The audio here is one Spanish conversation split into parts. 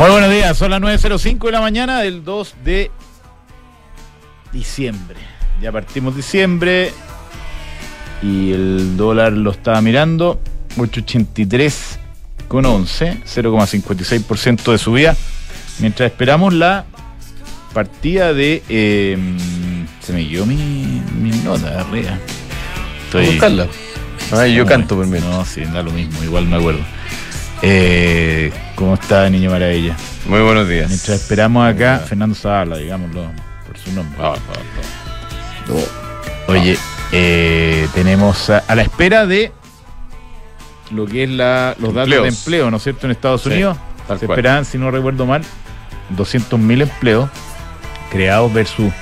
Muy buenos días, son las 9.05 de la mañana del 2 de diciembre. Ya partimos diciembre y el dólar lo estaba mirando, 883 con 11, 0,56% de subida, mientras esperamos la partida de... eh, se me guió mi, mi nota arriba. Estoy, buscarla. Ah, yo canto por mí. No, sí, da lo mismo, igual me acuerdo. Eh, ¿Cómo está Niño Maravilla? Muy buenos días. Mientras esperamos acá. Fernando Zavala, digámoslo por su nombre. Ah, ah, Oye, eh, tenemos a, a la espera de lo que es la, los datos Empleos. de empleo, ¿no es cierto? En Estados Unidos se cual. esperaban, si no recuerdo mal, 200.000 empleos creados versus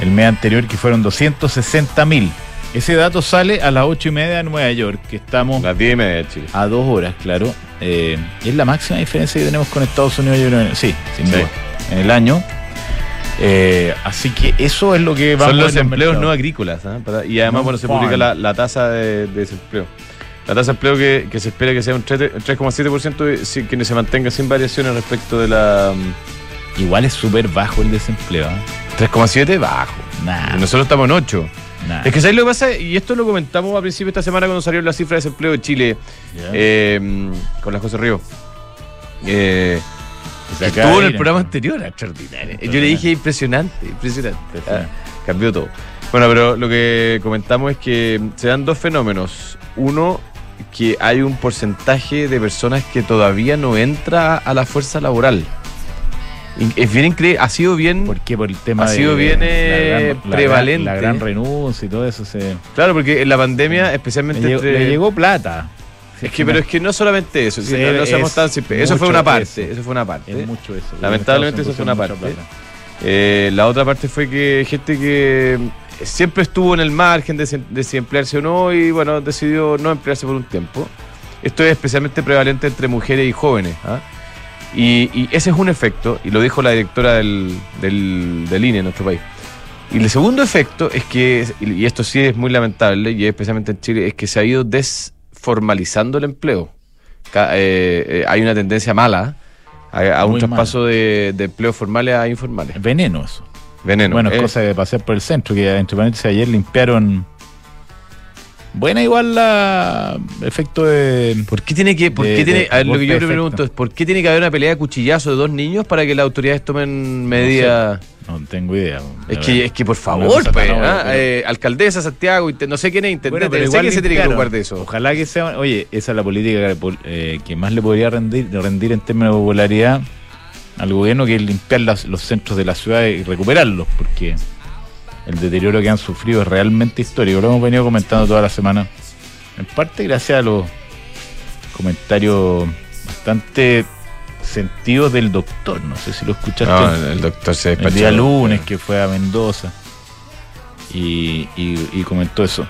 el mes anterior que fueron 260.000. Ese dato sale a las 8 y media de Nueva York, que estamos Las 10 y media de Chile. a dos horas, claro. Eh, es la máxima diferencia que tenemos con Estados Unidos, yo creo, sí, sin Sí. duda, en el año. Eh, así que eso es lo que va Son los empleos no agrícolas. ¿ah? Para- y además, No bueno, se publica la, la tasa de, de desempleo. La tasa de empleo que, que se espera que sea un 3 3,7% y si- que se mantenga sin variaciones respecto de la. mm, Igual es súper bajo el desempleo. ¿eh? 3,7 bajo. Nah, Y Nosotros estamos en 8. Nah. Es que ¿sabes lo que pasa? Y esto lo comentamos a principio de esta semana cuando salió la cifra de desempleo de Chile Ya. eh, con las José Río. Eh, estuvo en el programa anterior, extraordinario. Yo le dije impresionante, impresionante. Ah, cambió todo. Bueno, pero lo que comentamos es que se dan dos fenómenos. Uno, que hay un porcentaje de personas que todavía no entra a la fuerza laboral. Es bien increíble, ha sido bien, ¿Por qué? Por el tema Ha de sido bien, la eh, la prevalente. gran- La gran renuncia y todo eso. Se, claro, porque en la pandemia, le, especialmente llegó, entre- le llegó plata. Es que, pero es que no solamente eso, Sí, no, no seamos tan simples. Eso fue una parte, eso. eso fue una parte. Es mucho eso. Lamentablemente En eso fue una parte. Eh, la otra parte fue que gente que siempre estuvo en el margen de, si- de si emplearse o no y bueno, decidió no emplearse por un tiempo. Esto es especialmente prevalente entre mujeres y jóvenes. ¿ah? Y, y ese es un efecto, y lo dijo la directora del, del, del INE en nuestro país. Y el segundo efecto es que, y esto sí es muy lamentable, y especialmente en Chile, es que se ha ido desformalizando el empleo. Eh, eh, hay una tendencia mala a, a un traspaso de, de empleos formales a informales. Veneno eso. Veneno. Bueno, eh. cosa de pasear por el centro, que entre paréntesis ayer limpiaron. Buena igual la efecto de. ¿Por qué tiene que.? ¿Por de- qué tiene, de a ver, lo que yo le pregunto es: ¿por qué tiene que haber una pelea de cuchillazo de dos niños para que las autoridades tomen medidas? No tengo idea. Es que, es que por favor, cosa pues, ¿ah? pero- Eh, alcaldesa Santiago, no sé quién es intendente, Bueno, sé que se tiene que ocupar de eso. Ojalá que sea. Oye, esa es la política que, eh, que más le podría rendir, rendir en términos de popularidad al gobierno, que es limpiar las- los centros de la ciudad y recuperarlos, porque el deterioro que han sufrido es realmente histórico. Lo hemos venido comentando toda la semana. En parte gracias a los comentarios bastante sentidos del doctor. No sé si lo escuchaste. No, el doctor se el despachó. día lunes que fue a Mendoza y, y- y comentó eso.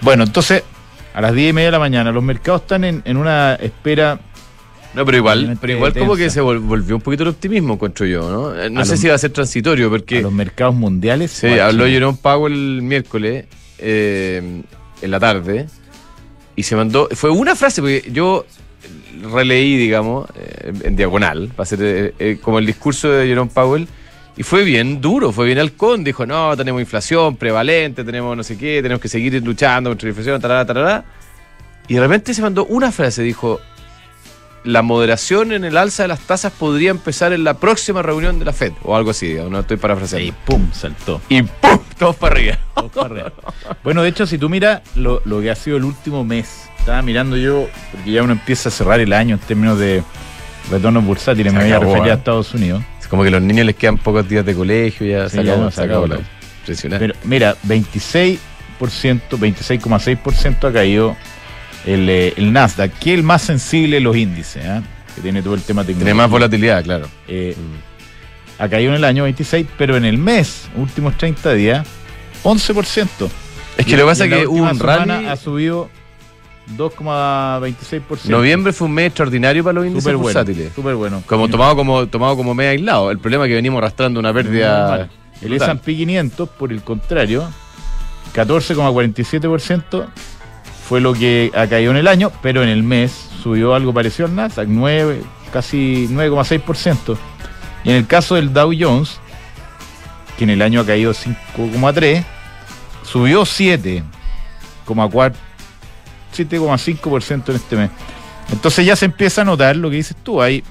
Bueno, entonces, a las 10 y media de la mañana, los mercados están en, en una espera. No, pero igual, pero igual como que se vol- volvió un poquito el optimismo, encuentro yo, ¿no? Eh, No A sé los- si va a ser transitorio, a porque los mercados mundiales. sí, habló. Jerome Powell el miércoles eh, en la tarde y se mandó. Fue una frase, porque yo releí, digamos, eh, en diagonal, para ser eh, como el discurso de Jerome Powell. Y fue bien duro, fue bien halcón. Dijo, no, tenemos inflación prevalente, tenemos no sé qué, tenemos que seguir luchando contra la inflación, tarara, tarara. Y de repente se mandó una frase, dijo, la moderación en el alza de las tasas podría empezar en la próxima reunión de la FED, o algo así, no estoy parafraseando. Y pum, saltó. Y ¡pum! Todos para arriba. Todos para arriba. bueno, de hecho, si tú miras lo, lo que ha sido el último mes, estaba mirando yo, porque ya uno empieza a cerrar el año en términos de retornos bursátiles, Se me voy a referir a ¿eh? Estados Unidos. Es como que a los niños les quedan pocos días de colegio, ya Sí, se ya acabó, se se acabó. acabó. la- Impresionante. Pero mira, 26%, 26,6% ha caído el, eh, el Nasdaq, que es el más sensible de los índices, ¿ah? que tiene todo el tema Tiene tecnológico. más volatilidad, claro. Eh, ha caído en el año 26, pero en el mes, últimos 30 días, 11%. Es que Y- lo que pasa es que hubo un rally. Ha subido 2,26%. Noviembre fue un mes extraordinario para los índices Súper bueno. bursátiles. Súper bueno. Como tomado como tomado como mes aislado. El problema es que venimos arrastrando una pérdida. El. S&P 500, por el contrario, 14,47% fue lo que ha caído en el año, pero en el mes subió algo parecido al Nasdaq, 9, casi 9,6%. Y en el caso del Dow Jones, que en el año ha caído 5,3%, subió 7,4%, 7,5% en este mes. Entonces ya se empieza a notar lo que dices tú, hay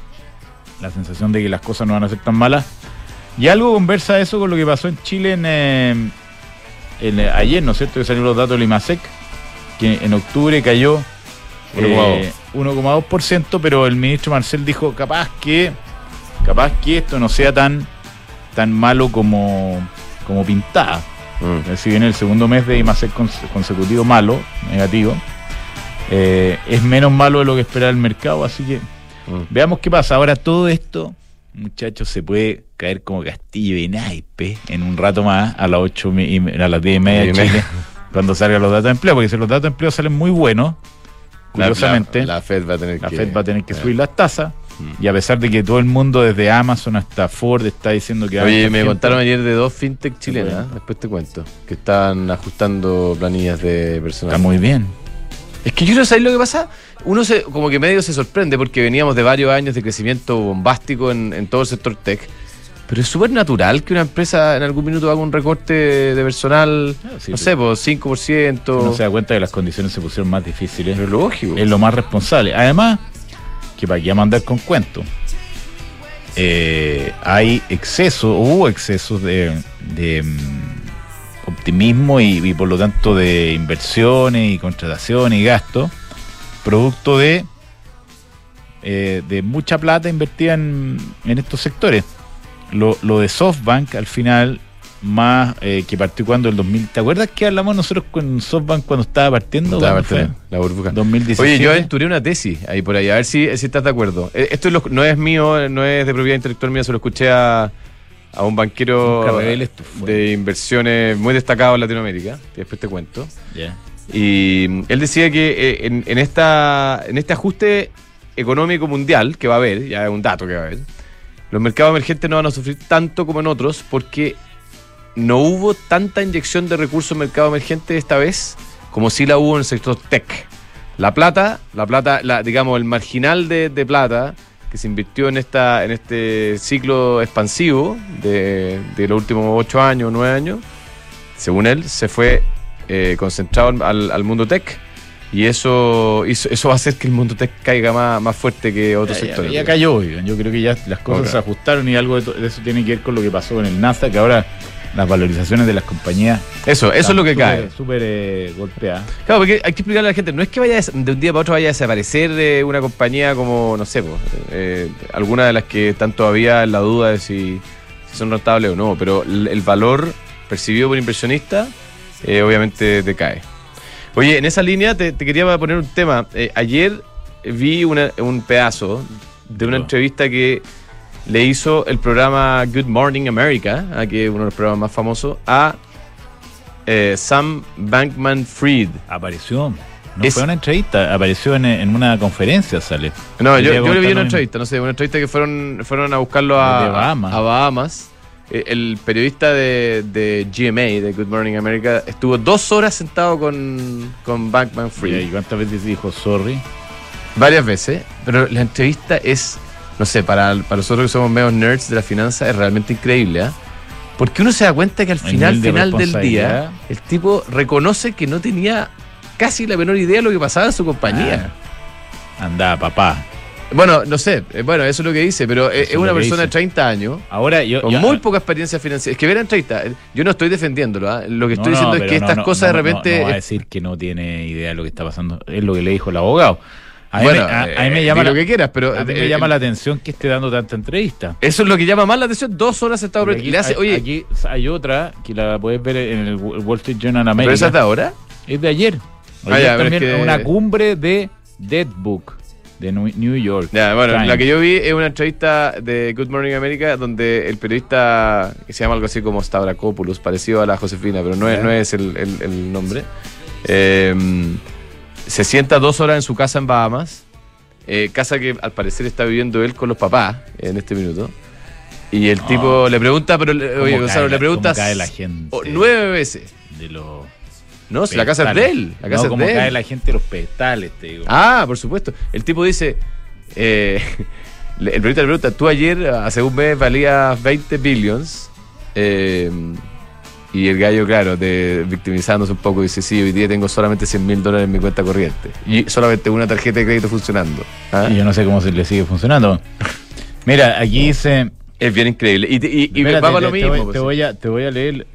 la sensación de que las cosas no van a ser tan malas. Y algo conversa eso con lo que pasó en Chile en, eh, eh, ayer, ¿no es cierto? Que salieron los datos del IMASEC, que en octubre cayó eh, 1,2%, pero el ministro Marcel dijo capaz que capaz que esto no sea tan tan malo como, como pintada. Mm. Si viene el segundo mes de IMASEC cons- consecutivo malo, negativo, eh, es menos malo de lo que esperaba el mercado, así que Mm. veamos qué pasa. Ahora todo esto, muchachos, se puede caer como castillo de naipe en un rato más a las 8 y me- a las 10 y media de Diez. Chile, cuando salgan los datos de empleo, porque si los datos de empleo salen muy buenos, curiosamente, La, la Fed va a tener la que. Fed va a tener que eh. subir las tasas. Mm. Y a pesar de que todo el mundo, desde Amazon hasta Ford, está diciendo que. Oye, me contaron ayer de dos fintech chilenas, después te cuento, que están ajustando planillas de personal. Está muy bien. Es que yo no sé lo que pasa. Uno se, como que medio se sorprende porque veníamos de varios años de crecimiento bombástico en, en todo el sector tech. Pero es súper natural que una empresa en algún minuto haga un recorte de personal, Ah, sí, no sé, pues 5%. Uno se da cuenta que las condiciones se pusieron más difíciles. Pero lógico. es lo más responsable. Además, que para qué vamos a andar con cuentos. Eh, hay exceso, hubo excesos de, de, mm, optimismo y, y por lo tanto de inversiones y contrataciones y gastos, producto de, eh, de mucha plata invertida en, en estos sectores. Lo, lo de SoftBank al final, más eh, que partió cuando el 2000. ¿Te acuerdas que hablamos nosotros con SoftBank cuando estaba partiendo? La burbuja. 2017. Oye, yo aventuré una tesis ahí por ahí, a ver si, si estás de acuerdo. Eh, Esto es lo- no es mío, no es de propiedad intelectual mía, se lo escuché a, a un banquero de inversiones muy destacado en Latinoamérica, que después te cuento. Y mm, él decía que eh, en, en esta, en este ajuste económico mundial que va a haber, ya es un dato que va a haber, los mercados emergentes no van a sufrir tanto como en otros porque no hubo tanta inyección de recursos en mercado emergente esta vez como sí la hubo en el sector tech. La plata, la plata, la, digamos, el marginal de, plata que se invirtió en esta, en este ciclo expansivo de, de los últimos ocho años, nueve años, según él, se fue eh, concentrado al, al mundo tech. Y eso, eso, va a hacer que el mundo tech caiga más, más fuerte que otros Ya, ya- sectores. ya cayó, oigan. Yo creo que ya las cosas se ajustaron y algo de, eso tiene que ver con lo que pasó con el NASA, que ahora las valorizaciones de las compañías. Eso, eso es lo que están cae. súper- eh, golpeadas. Claro, porque hay que explicarle a la gente, no es que vaya de un día para otro vaya a desaparecer eh, una compañía como, no sé, pues, eh, alguna de las que están todavía en la duda de si, si son rentables o no, pero el, el valor percibido por inversionista eh, obviamente decae. Oye, en esa línea te, te quería poner un tema. Eh, ayer vi una- un pedazo de una Oh. entrevista que le hizo el programa Good Morning America, ah, que es uno de los programas más famosos, a eh, Sam Bankman Fried. Apareció. No Es- fue una entrevista, apareció en, en una conferencia, sale. No, yo, yo le vi una entrevista, no sé, una entrevista que fueron, fueron a buscarlo a De Bahamas. a Bahamas. Eh, El periodista de, de GMA, de Good Morning America, estuvo dos horas sentado con, con Bankman ¿Y Fried. cuántas veces dijo sorry? Varias veces, pero la entrevista es, no sé, para, para nosotros que somos medio nerds de la finanza, es realmente increíble, ¿ah? Porque uno se da cuenta que al El final, de final del día, el tipo reconoce que no tenía casi la menor idea de lo que pasaba en su compañía. Ah, anda, papá. Bueno, no sé, eh, bueno, eso es lo que dice, pero es Eso es una persona de dice. 30 años, Ahora yo. con yo- muy poca experiencia financiera. Es que ver en 30, eh, yo no estoy defendiéndolo, ¿ah? lo que estoy no, diciendo es pero que estas cosas de repente... No, va a decir que no tiene idea de lo que está pasando. Es lo que le dijo el abogado. A mí, bueno, me, a, a mí eh, me llama lo la, que quieras, pero... a mí eh, me llama eh, la atención que esté dando tanta entrevista. Eso es lo que llama más la atención, dos horas sentado... Porque le hace, hay, oye, aquí hay otra que la puedes ver en el Wall Street Journal ¿pero América. esa es de ahora? Es de ayer. Ah, Ayer ya, pero también es que- una cumbre de Dead Book de New York. Ya, bueno, la que yo vi es una entrevista de Good Morning America donde el periodista, que se llama algo así como Stavrakopoulos, parecido a la Josefina, pero no es, no es el, el- el nombre, eh, se sienta dos horas en su casa en Bahamas, eh, casa que al parecer está viviendo él con los papás en este minuto. Y el No. tipo le pregunta, pero le- ¿Cómo oye, Gonzalo, le preguntas cae la gente nueve veces. de los No, si la casa es de él. La casa no, es como de él. cae la gente de los pedestales, te digo. Ah, por supuesto. El tipo dice, eh, El periodista le pregunta, tú ayer, hace un mes, valías 20 billions. eh, y el gallo, claro, de, victimizándose un poco, dice, sí, hoy día tengo solamente 100 mil dólares en mi cuenta corriente. Y solamente una tarjeta de crédito funcionando. ¿Ah? Y yo no sé cómo se le sigue funcionando. Mira, aquí dice. Es bien increíble. Y, y, y Espérate, va para lo te mismo. voy, pues. te voy a, te voy a leer.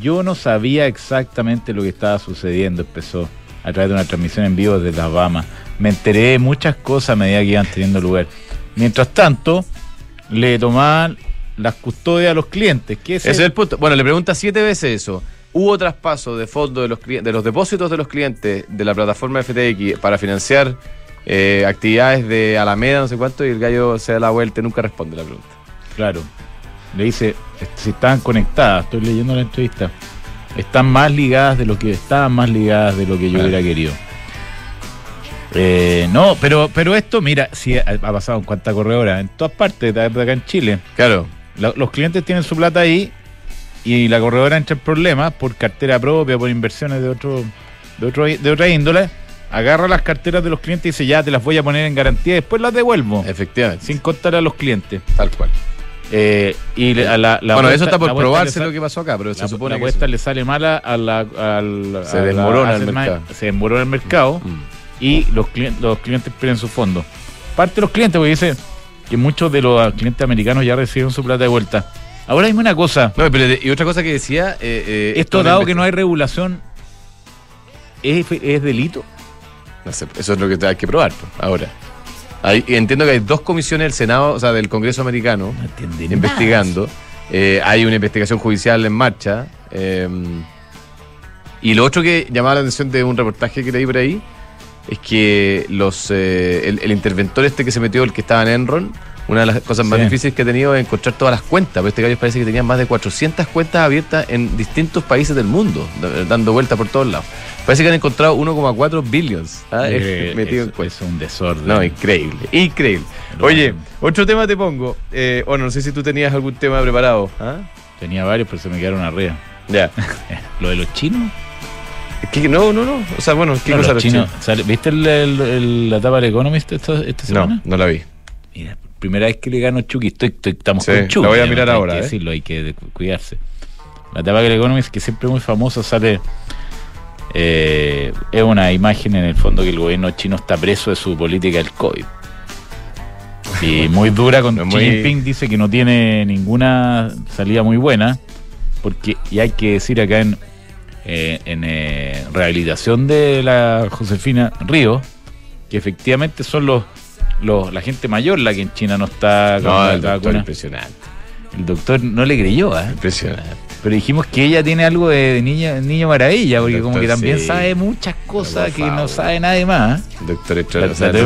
Yo no sabía exactamente lo que estaba sucediendo. Empezó a través de una transmisión en vivo desde Las Bahamas. Me enteré de muchas cosas a medida que iban teniendo lugar. Mientras tanto, le tomaban las custodias a los clientes. ¿Qué es Ese es el punto. Bueno, le pregunta siete veces eso. ¿Hubo traspaso de fondos de los, cli- de los depósitos de los clientes de la plataforma FTX para financiar eh, actividades de Alameda, no sé cuánto? Y el gallo se da la vuelta y nunca responde la pregunta. Claro. Le dice, si estaban conectadas, estoy leyendo la entrevista, están más ligadas de lo que estaban más ligadas de lo que yo Claro. hubiera querido. Eh, no, pero, pero esto, mira, si ha, pasado en cuánta corredora, en todas partes, de acá en Chile. Claro. La- los clientes tienen su plata ahí y la corredora entra en problemas por cartera propia, por inversiones de otro, de otro, de otra índole. Agarra las carteras de los clientes y dice, ya te las voy a poner en garantía y después las devuelvo. Efectivamente. Sin contar a los clientes. Tal cual. Eh, y la, la bueno, eso está por probarse lo que pasó acá, pero se supone la que. apuesta le sale mala a la, al, Se desmorona el mercado. Se desmorona el mercado Mm. y los, clien- los clientes pierden sus fondos. Parte de los clientes, porque dice que muchos de los clientes americanos ya recibieron su plata de vuelta. Ahora dime una cosa. No, pero y otra cosa que decía. eh, eh, Esto dado que no hay regulación, ¿es, es delito? No sé, eso es lo que hay que probar ahora. Hay- entiendo que hay dos comisiones del Senado, o sea, del Congreso americano, No investigando. Eh, hay una investigación judicial en marcha. eh, y lo otro que llamaba la atención de un reportaje que leí por ahí es que los eh, el, el interventor este que se metió, el que estaba en Enron, una de las cosas más Sí. difíciles que ha tenido es encontrar todas las cuentas. Pero este gallo parece que tenía más de 400 cuentas abiertas en distintos países del mundo, dando vueltas por todos lados. Parece que han encontrado 1,4 billions ¿ah? Eh, metido es, en cuentas. es un desorden. No, increíble, increíble. Oye, bueno. otro tema te pongo. Eh, bueno, no sé si tú tenías algún tema preparado. ¿ah? Tenía varios, pero se me quedaron arriba. Ya. Lo de los chinos. No, no, no. O sea, bueno, ¿qué No, cosa los chinos. sale- ¿Viste el- el- el- la etapa del Economist esta, esta semana? No, no la vi. Mira, primera vez que le gano Chucky, estoy, estoy- estamos Sí, con Chucky. la voy a mirar Hay ahora, que ¿eh? decirlo, hay que cuidarse. La etapa que le Economist, que siempre es muy famosa, sale. Eh, es una imagen en el fondo que el gobierno chino está preso de su política del COVID. Y muy dura con Xi Jinping, dice que no tiene ninguna salida muy buena, porque, y hay que decir acá en, eh, en eh, rehabilitación de la Josefina Río, que efectivamente son los, los la gente mayor la que en China no está con No, la el doctor vacuna. impresionante. El doctor no le creyó, ¿eh? Impresionante. Pero dijimos que ella tiene algo de, de niña, niño maravilla, porque Doctor, como que también sí. sabe muchas cosas que no sabe nadie más. ¿eh? Doctor O sea, que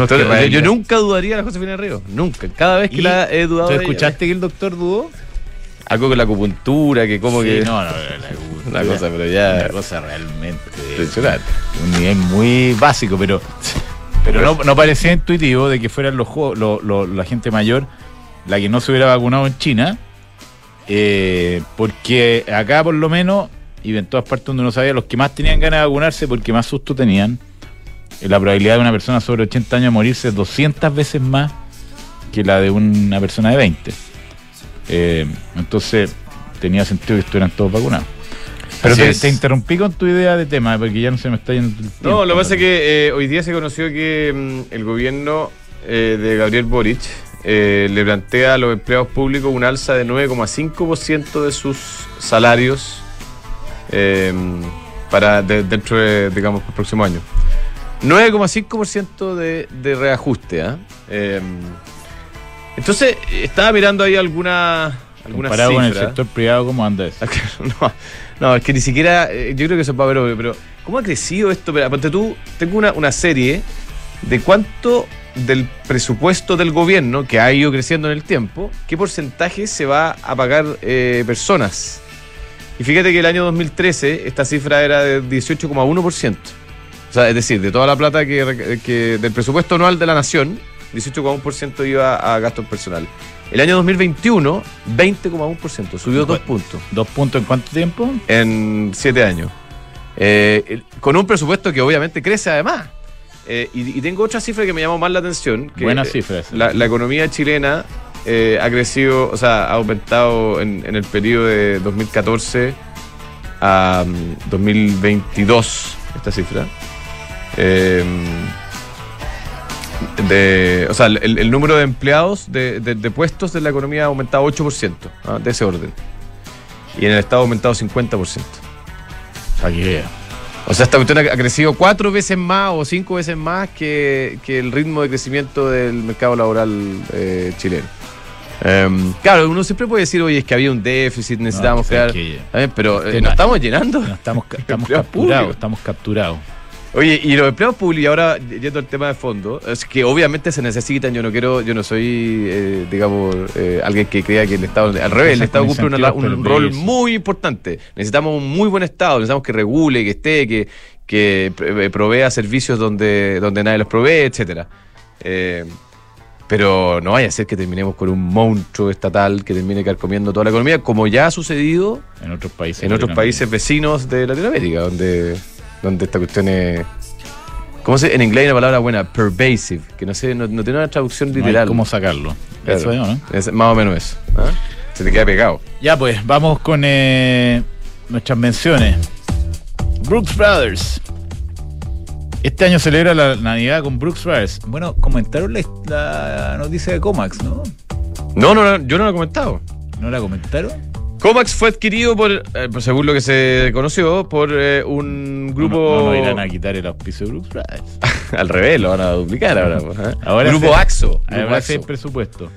yo, yo nunca dudaría de la Josefina Río. Nunca. Cada vez que la he dudado. ¿Tú ella, escuchaste que el doctor dudó? Algo con la acupuntura, que como Sí, que. no, no, la, Una cosa, pero ya- Una cosa realmente. Impresionante. Un nivel muy básico, pero. Pero no, no parecía intuitivo de que fueran los jo- lo- lo- la gente mayor la que no se hubiera vacunado en China. Eh, porque acá, por lo menos, y en todas partes donde uno sabía, los que más tenían ganas de vacunarse porque más susto tenían, eh, la probabilidad de una persona sobre 80 años morirse es 200 veces más que la de una persona de 20. Eh, entonces, tenía sentido que estuvieran todos vacunados. Pero te, interrumpí con tu idea de tema, porque ya no se me está yendo el tiempo. No, lo que pasa es que eh, hoy día se conoció que mm, el gobierno eh, de Gabriel Boric eh, le plantea a los empleados públicos un alza de 9,5% de sus salarios eh, para de- dentro de, digamos, el próximo año. 9,5% de, de reajuste. ¿ah? Eh, entonces, estaba mirando ahí algunas algunas Comparado con el sector privado, ¿cómo anda eso? No, no, es que ni siquiera. eh, yo creo que eso es para ver obvio, pero ¿cómo ha crecido esto? Pero, ponte tú, tengo una, una serie de cuánto del presupuesto del gobierno, que ha ido creciendo en el tiempo, qué porcentaje se va a pagar eh, personas. Y fíjate que el año 2013 esta cifra era de 18,1%. O sea, es decir, de toda la plata que, del presupuesto anual de la nación, 18,1% iba a gastos personales. El año 2021, 20,1%, subió dos puntos ¿Dos puntos en cuánto tiempo? en siete años. Eh, con un presupuesto que obviamente crece además. Eh, y, y tengo otra cifra que me llamó más la atención. Que, Buena eh, cifra esa. La, la economía chilena eh, ha crecido, o sea, ha aumentado en, en el periodo de 2014 a mm, 2022, esta cifra. Eh, de, o sea, el, el número de empleados de, de- de puestos de la economía ha aumentado 8%, ¿ah? de ese orden. Y en el Estado ha aumentado 50%. Para que vea. O sea, esta cuestión ha crecido cuatro veces más o cinco veces más que, que el ritmo de crecimiento del mercado laboral eh, chileno. Em, claro, uno siempre puede decir, oye, es que había un déficit, necesitábamos No, crear. Pero eh, no- nos estamos llenando. No, estamos, estamos capturados, estamos capturados. Oye, y los empleados públicos, y ahora yendo al tema de fondo, es que obviamente se necesitan, yo no quiero, yo no soy, eh, digamos, eh, alguien que crea que el Estado, al revés, el Estado cumple una- un rol muy importante. Necesitamos un muy buen Estado, necesitamos que regule, que esté, que, que pre- provea servicios donde, donde nadie los provee, etcétera. Eh, pero no vaya a ser que terminemos con un monstruo estatal que termine carcomiendo toda la economía, como ya ha sucedido En otros países. en otros países vecinos de Latinoamérica, donde, donde esta cuestión es. ¿Cómo se En inglés hay una palabra buena, pervasive, que no sé, no, no tiene una traducción No hay literal. cómo sacarlo. Claro. Eso es, ¿no? Es más o menos eso. ¿ah? Se te queda pegado. Ya pues, vamos con eh, nuestras menciones. Brooks Brothers. Este año celebra la Navidad con Brooks Brothers. Bueno, comentaron la, la noticia de Comax, ¿no? No, no, no, yo no lo he comentado. ¿No la comentaron? Comax fue adquirido por, eh, por- según lo que se conoció, por eh, un grupo. No, no, no irán a quitar el auspicio de Brooks. Al revés, lo van a duplicar ahora. pues. Ahora grupo se- AXO. Grupo AXO. presupuesto.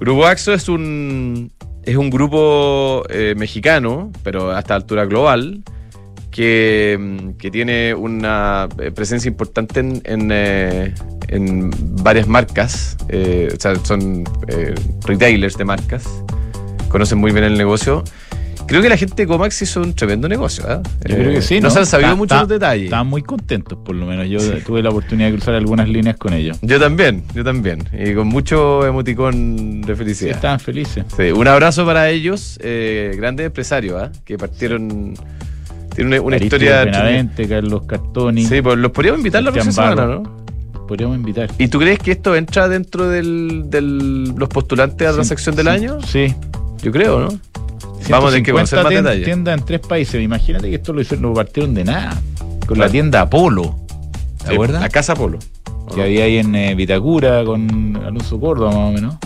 Grupo AXO es un, es un grupo eh, mexicano, pero a esta altura global, que, mm, que tiene una eh, presencia importante en, en, eh, en varias marcas. eh, o sea, son eh, retailers de marcas, conocen muy bien el negocio. Creo que la gente de Comax hizo un tremendo negocio. ¿ah? Yo Eh, creo que sí, No ¿no? se han sabido muchos detalles. Estaban muy contentos, por lo menos. Yo tuve la oportunidad de cruzar algunas líneas con ellos. Yo también, yo también. Y con mucho emoticón de Sí, felicidad. estaban felices. Sí, un abrazo para ellos, eh, grandes empresarios, ¿ah? que partieron. Tienen una, una historia. Benavente, Carlos Cartoni. Sí, pues los podríamos invitar la próxima semana. ¿no? Podríamos invitar. ¿Y tú crees que esto entra dentro de los postulantes a la Sí, transacción del sí, año? Sí. Yo creo, ¿no? Vamos a que 150 conocer más tiendas en tres países. Imagínate que esto lo, hicieron, lo partieron de nada. Con Claro. la tienda Apolo. ¿Te Sí, acuerdas? La Casa Polo. Que había ahí en eh, Vitacura con Alonso Córdoba, más o menos.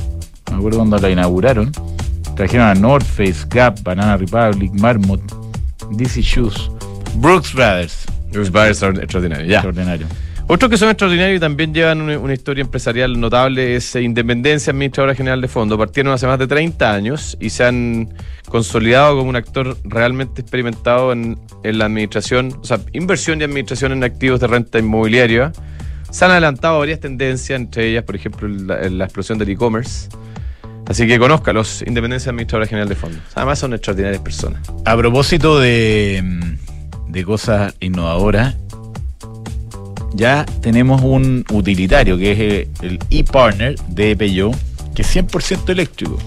Me acuerdo cuando la inauguraron. Trajeron a North Face, Gap, Banana Republic, Marmot, DC Shoes, Brooks Brothers. Los bares son extraordinarios. Ya. Extraordinario. Otros que son extraordinarios y también llevan una, historia empresarial notable es eh, Independencia, Administradora General de Fondo. Partieron hace más de 30 años y se han consolidado como un actor realmente experimentado en, la administración, o sea, inversión y administración en activos de renta inmobiliaria. Se han adelantado varias tendencias, entre ellas, por ejemplo, la, explosión del e-commerce. Así que conózcalos, Independencia Administradora General de Fondo. Además son extraordinarias personas. A propósito de cosas innovadoras, ya tenemos un utilitario que es el- el e-partner de Peugeot, que es 100% eléctrico.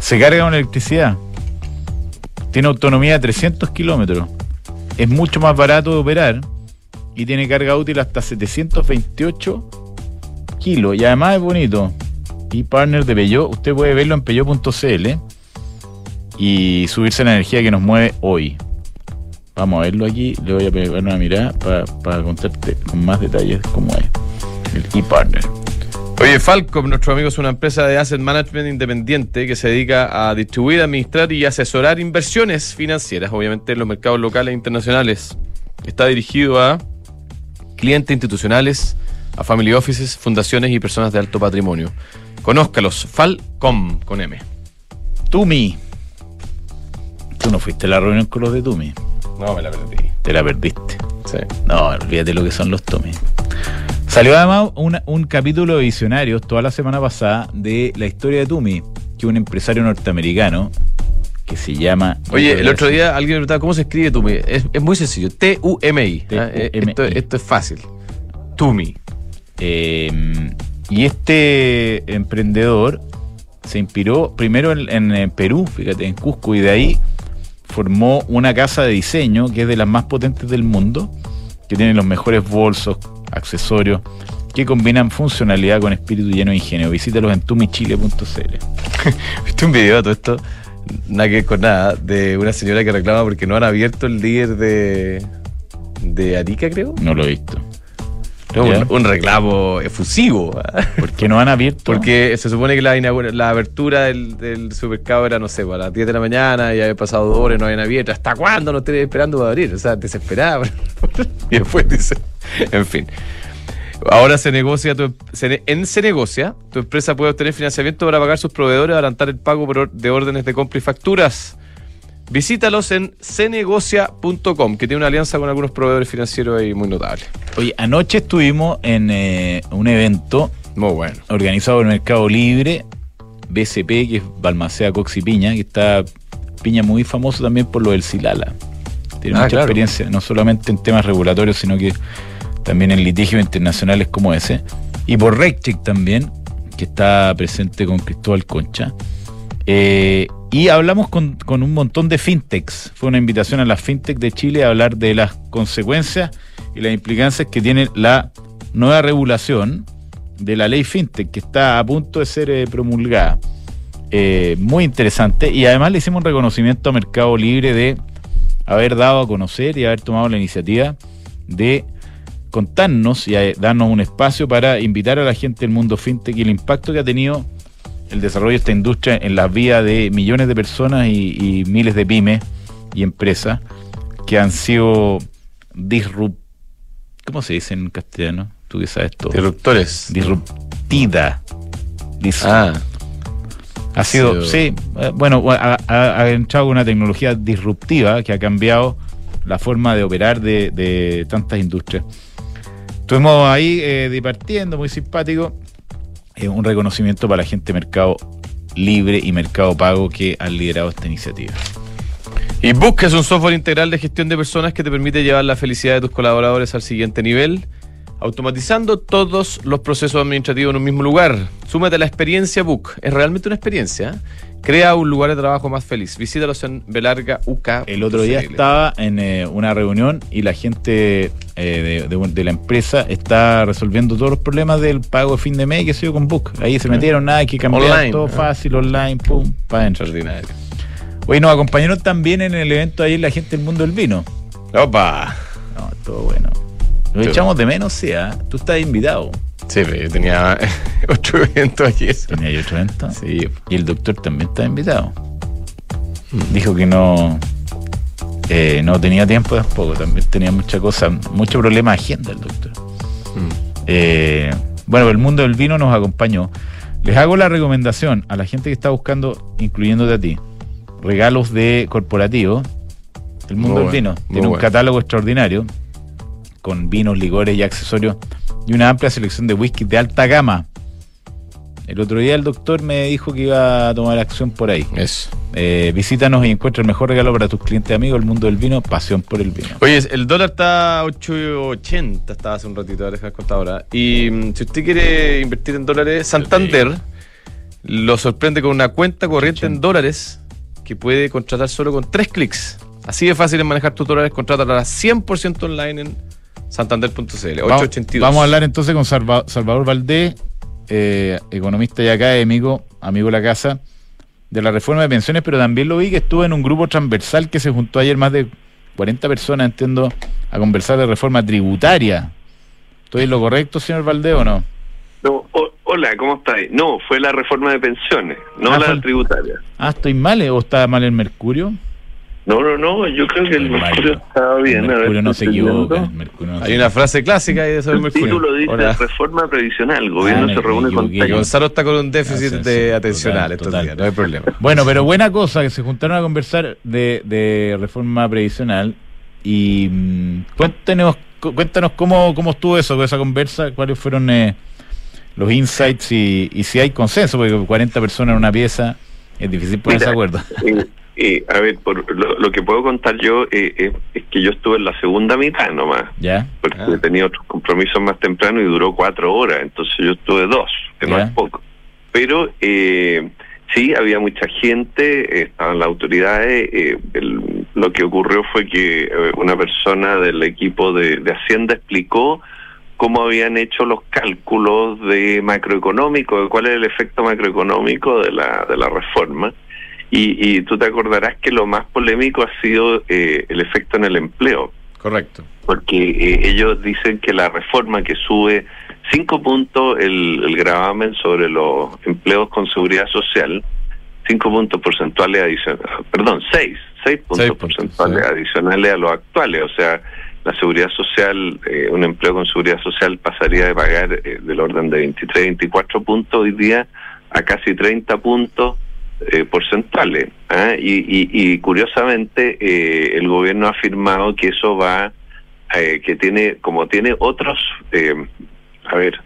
Se carga con electricidad. Tiene autonomía de 300 kilómetros. Es mucho más barato de operar y tiene carga útil hasta 728 kilos. Y además es bonito. E-partner de Peugeot, usted puede verlo en peugeot.cl y subirse la energía que nos mueve hoy. Vamos a verlo aquí, le voy a pegar una mirada para contarte con más detalles cómo es el e-partner. Oye, Falcom, nuestro amigo, es una empresa de asset management independiente que se dedica a distribuir, administrar y asesorar inversiones financieras, obviamente en los mercados locales e internacionales. Está dirigido a clientes institucionales, a family offices, fundaciones y personas de alto patrimonio. Conózcalos, Falcom con M. Tumi. Tú no fuiste a la reunión con los de Tumi. No, me la perdí. Te la perdiste. Sí. No, olvídate lo que son los Tumi. Salió además una- un capítulo de Visionarios toda la semana pasada de la historia de Tumi, que es un empresario norteamericano que se llama. Oye, el otro día alguien me preguntaba cómo se escribe Tumi. Es, es muy sencillo. T-U-M-I. ¿ah? Eh. Esto, esto es fácil. Tumi. Eh, y este emprendedor se inspiró primero en, en, Perú, fíjate, en Cusco, y de ahí formó una casa de diseño que es de las más potentes del mundo, que tiene los mejores bolsos, accesorios que combinan funcionalidad con espíritu lleno de ingenio. Visítalos en tumichile.cl. ¿Viste un video de todo esto? Nada que ver con nada, de una señora que reclama porque no han abierto el líder de, de Arica, creo. No lo he visto. No, un, un reclamo efusivo. ¿Por qué no han abierto? Porque se supone que la, la abertura del, del supermercado era, no sé, a las 10 de la mañana y había pasado dos horas y no habían abierto. ¿Hasta cuándo no estoy esperando para abrir? O sea, desesperada. y después dice, en fin. Ahora se negocia, tu- se en Se Negocia, tu empresa puede obtener financiamiento para pagar sus proveedores, adelantar el pago por or- de órdenes de compra y facturas. Visítalos en cenegocia.com, que tiene una alianza con algunos proveedores financieros ahí muy notables. Oye, anoche estuvimos en eh, un evento Muy bueno. organizado por Mercado Libre, BCP, que es Balmacea Cox y Piña, que está Piña muy famoso también por lo del Silala. Tiene Ah, mucha claro. experiencia, no solamente en temas regulatorios, sino que también en litigios internacionales como ese. Y por RecCheck también, que está presente con Cristóbal Concha. Eh, y hablamos con, con un montón de fintechs. Fue una invitación a las fintech de Chile a hablar de las consecuencias y las implicancias que tiene la nueva regulación de la ley fintech que está a punto de ser eh, promulgada. Eh, muy interesante. Y además le hicimos un reconocimiento a Mercado Libre de haber dado a conocer y haber tomado la iniciativa de contarnos y darnos un espacio para invitar a la gente del mundo fintech y el impacto que ha tenido el desarrollo de esta industria en las vidas de millones de personas y, y miles de pymes y empresas que han sido disrup ¿cómo se dice en castellano? Tú que sabes todo. Disruptores. Disruptida. Dis- Ah, ha sido, sí, eh, bueno, ha, ha- ha entrado una tecnología disruptiva que ha cambiado la forma de operar de, de tantas industrias. Estuvimos ahí eh, departiendo, muy simpático. Eh, un reconocimiento para la gente de Mercado Libre y Mercado Pago que han liderado esta iniciativa. Y es un software integral de gestión de personas que te permite llevar la felicidad de tus colaboradores al siguiente nivel, automatizando todos los procesos administrativos en un mismo lugar. Súmate a la experiencia Book. Es realmente una experiencia. ¿eh? Crea un lugar de trabajo más feliz. Visítalos en Belarga UK. El otro día estaba en eh, una reunión y la gente eh, de, de- de la empresa está resolviendo todos los problemas del pago de fin de mes que se dio con Book. Ahí se metieron, nada, hay que cambiar Online, todo ah. fácil, online, pum, para adentro. Extraordinario. Oye, nos acompañaron también en el evento ahí la gente del mundo del vino. ¡Opa! No, todo bueno. Lo echamos de menos, sí, ¿ah? Tú estás invitado. Sí, pero yo tenía otro evento ayer. Tenía otro evento. Sí. Y el doctor también está invitado. Dijo que no eh, no tenía tiempo tampoco, también tenía mucha cosa, mucho problema de agenda el doctor. Mm. Eh, bueno, el mundo del vino nos acompañó. Les hago la recomendación a la gente que está buscando, incluyéndote a ti, regalos de corporativo. El mundo Muy del bueno, vino tiene un bueno. catálogo extraordinario con vinos, licores y accesorios y una amplia selección de whisky de alta gama. El otro día el doctor me dijo que iba a tomar acción por ahí. Eso. Eh, visítanos y encuentra el mejor regalo para tus clientes amigos, el mundo del vino, pasión por el vino. Oye, el dólar está a 8.80, estaba hace un ratito, ahora dejar contar ahora. Y mm, si usted quiere invertir en dólares, Santander lo sorprende con una cuenta corriente en dólares que puede contratar solo con tres clics. Así de fácil es manejar tus dólares, contrátala 100% online en santander.cl. Vamos, 882. vamos a hablar entonces con Salva- Salvador Valdés, eh, economista y académico, amigo de la casa, de la reforma de pensiones, pero también lo vi que estuvo en un grupo transversal que se juntó ayer más de 40 personas, entiendo, a conversar de reforma tributaria. ¿Estoy en lo correcto, señor Valdés, o no? No, o- hola, ¿cómo estáis? No, fue la reforma de pensiones, no Ah, la fue- tributaria. Ah, ¿estoy mal eh, o está mal el Mercurio? No, no, no, yo creo que el. Mercurio estaba bien. El a ver, Mercurio no se equivoca. viendo. el Mercurio no se Hay una frase clásica ahí de sobre El Mercurio. título dice Hola. reforma previsional, gobierno Ah, se reúne con. Y Gonzalo está con un déficit Ah, sí, de sí, atencional total, estos total. días, no hay problema. Bueno, pero buena cosa que se juntaron a conversar de, de reforma previsional y mm, cuéntenos, cu- cuéntanos cómo, cómo estuvo eso, esa conversa, cuáles fueron eh, los insights y, y si hay consenso, porque 40 personas en una pieza es difícil ponerse de acuerdo. Eh, eh, a ver, por lo, lo que puedo contar yo eh, eh, es que yo estuve en la segunda mitad nomás, ¿Ya? porque Ah. tenía otros compromisos más temprano y duró cuatro horas, entonces yo estuve dos, que no es poco. Pero eh, sí, había mucha gente, eh, estaban las autoridades. eh, el- lo que ocurrió fue que eh, una persona del equipo de, de Hacienda explicó cómo habían hecho los cálculos de macroeconómico, de cuál es el efecto macroeconómico de la, de la reforma. Y, y tú te acordarás que lo más polémico ha sido eh, el efecto en el empleo. Correcto. Porque eh, ellos dicen que la reforma que sube cinco puntos el, el gravamen sobre los empleos con seguridad social, cinco puntos porcentuales adicionales, perdón, seis, seis puntos Seis puntos, porcentuales sí. adicionales a los actuales. O sea, la seguridad social, eh, un empleo con seguridad social pasaría de pagar eh, del orden de 23, 24 puntos hoy día a casi 30 puntos eh, porcentuales. ¿ah? Y, y, y curiosamente eh, el gobierno ha afirmado que eso va, eh, que tiene, como tiene otros, eh, a ver,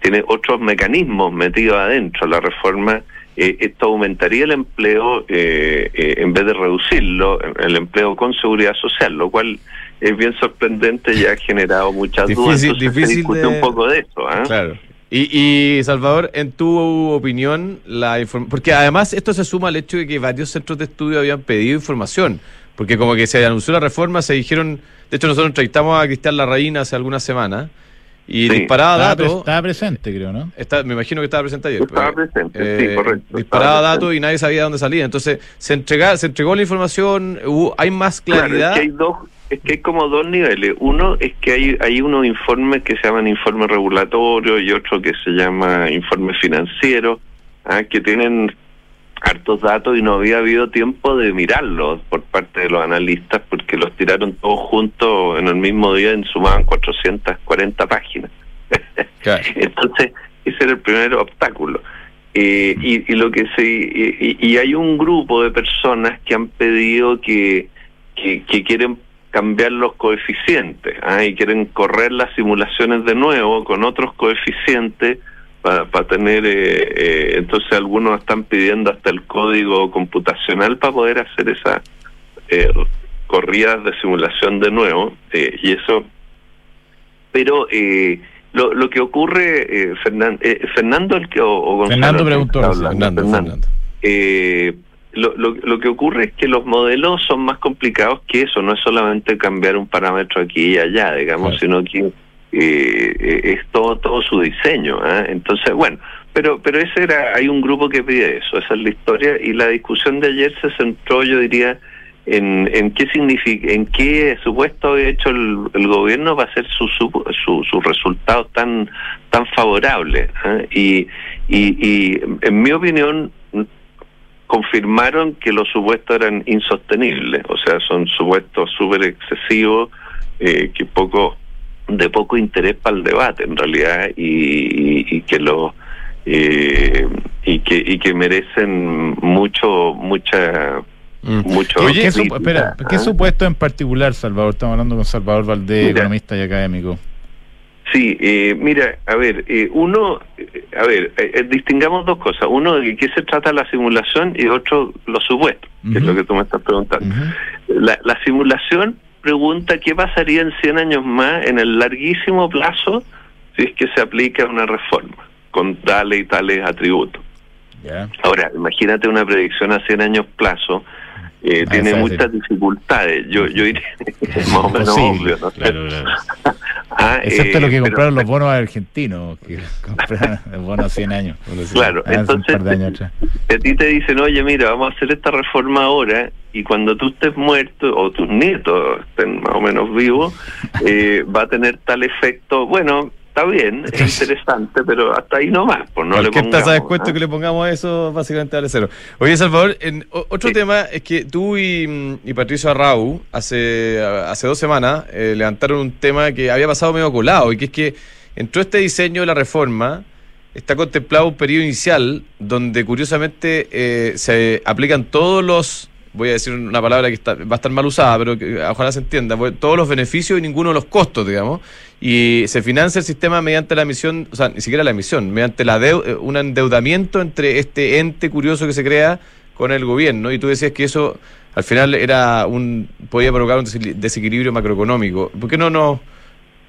tiene otros mecanismos metidos adentro. La reforma, eh, esto aumentaría el empleo en vez de reducirlo, el empleo con seguridad social, lo cual es bien sorprendente y ha generado muchas dudas. Difícil- Entonces se difícil discute de- un poco de eso. ¿ah? Claro. Y, y, Salvador, en tu opinión, la porque además esto se suma al hecho de que varios centros de estudio habían pedido información, porque como que se anunció la reforma, se dijeron, de hecho nosotros entrevistamos a Cristian Larraín hace algunas semanas, y Sí. disparaba Estaba, pre- datos, estaba presente, creo, ¿no? está- me imagino que estaba presente ayer. Estaba pues, presente, sí, correcto, Disparaba estaba datos y nadie sabía de dónde salía, entonces se, entrega, se entregó la información, hubo- hay más Claro, claridad. es que hay dos, es que hay como dos niveles. Uno es que hay, hay unos informes que se llaman informes regulatorios y otro que se llama informe financiero, ah, que tienen hartos datos y no había habido tiempo de mirarlos por parte de los analistas porque los tiraron todos juntos en el mismo día y sumaban 440 páginas. Claro. Entonces, ese era el primer obstáculo. Eh, y, y lo que se y, y hay un grupo de personas que han pedido que, que, que quieren cambiar los coeficientes ¿ah? y quieren correr las simulaciones de nuevo con otros coeficientes para tener eh, eh, entonces algunos están pidiendo hasta el código computacional para poder hacer esas eh, corridas de simulación de nuevo eh, y eso pero eh, lo, lo que ocurre, eh, Fernan- Fernando, el que, o, o Gonzalo, Fernando preguntó Fernando. Fernando. Eh, lo, lo, lo que ocurre es que los modelos son más complicados que eso, no es solamente cambiar un parámetro aquí y allá, digamos, Claro. sino que eh, eh, es todo todo su diseño. ¿ah? Entonces, bueno, pero pero ese era, hay un grupo que pide eso, esa es la historia y la discusión de ayer se centró, yo diría, en, en qué significa, en qué supuesto ha hecho el, el gobierno para hacer sus su, su, sus resultados tan tan favorables y, y y en mi opinión confirmaron que los supuestos eran insostenibles, o sea, son supuestos súper excesivos eh, que poco de poco interés para el debate en realidad y, y- y que lo eh, y que y que merecen mucho mucha Mm. mucho Oye, ¿qué, espera, ¿qué ¿ah? supuesto en particular, Salvador? Estamos hablando con Salvador Valdés, Mira. economista y académico. Sí, eh, mira, a ver, eh, uno, eh, a ver, eh, eh, distingamos dos cosas. Uno, de qué se trata la simulación y otro, los supuestos, que es lo que tú me estás preguntando. La, la simulación pregunta qué pasaría en 100 años más en el larguísimo plazo si es que se aplica una reforma con tales y tales atributos. Ahora, imagínate una predicción a 100 años plazo, eh, Ah, tiene muchas dificultades. Yo, yo diría más o menos obvio, ¿no? Claro, claro. Ah, Excepto eh, lo que pero- compraron los bonos argentinos, que compraron los bonos 100 años. Claro, un entonces años a ti te dicen, oye, mira, vamos a hacer esta reforma ahora y cuando tú estés muerto o tus nietos estén más o menos vivos, eh, va a tener tal efecto. Bueno, está bien, es interesante, pero hasta ahí nomás, pues no le Cualquier tasa de pongamos, descuento ¿ah? que le pongamos a eso, básicamente vale cero. Oye, Salvador, en, o- otro Sí. tema es que tú y, y Patricio Arrau hace, hace dos semanas eh, levantaron un tema que había pasado medio colado y que es que entró este diseño de la reforma, está contemplado un periodo inicial donde curiosamente eh, se aplican todos los, voy a decir una palabra que está, va a estar mal usada, pero que ojalá se entienda, todos los beneficios y ninguno de los costos, digamos, y se financia el sistema mediante la emisión, o sea, ni siquiera la emisión, mediante la deu- eh, un endeudamiento entre este ente curioso que se crea con el gobierno, y tú decías que eso al final era un podía provocar un desequilibrio macroeconómico. ¿Por qué no nos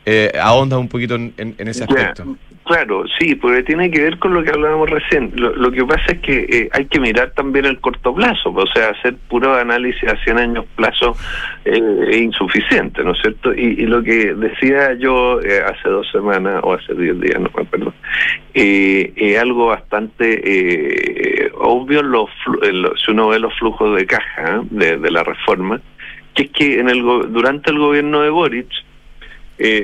eh, ahonda un poquito en, en ese aspecto. Claro, sí, porque tiene que ver con lo que hablábamos recién. Lo, que pasa es que eh, hay que mirar también el corto plazo, o sea, hacer puro análisis a 100 años plazo eh, es insuficiente, ¿no es cierto? Y, lo que decía yo eh, hace dos semanas o hace 10 días, no me acuerdo, es algo bastante obvio los, si uno ve los flujos de caja de, de, la reforma, que es que en el durante el gobierno de Boric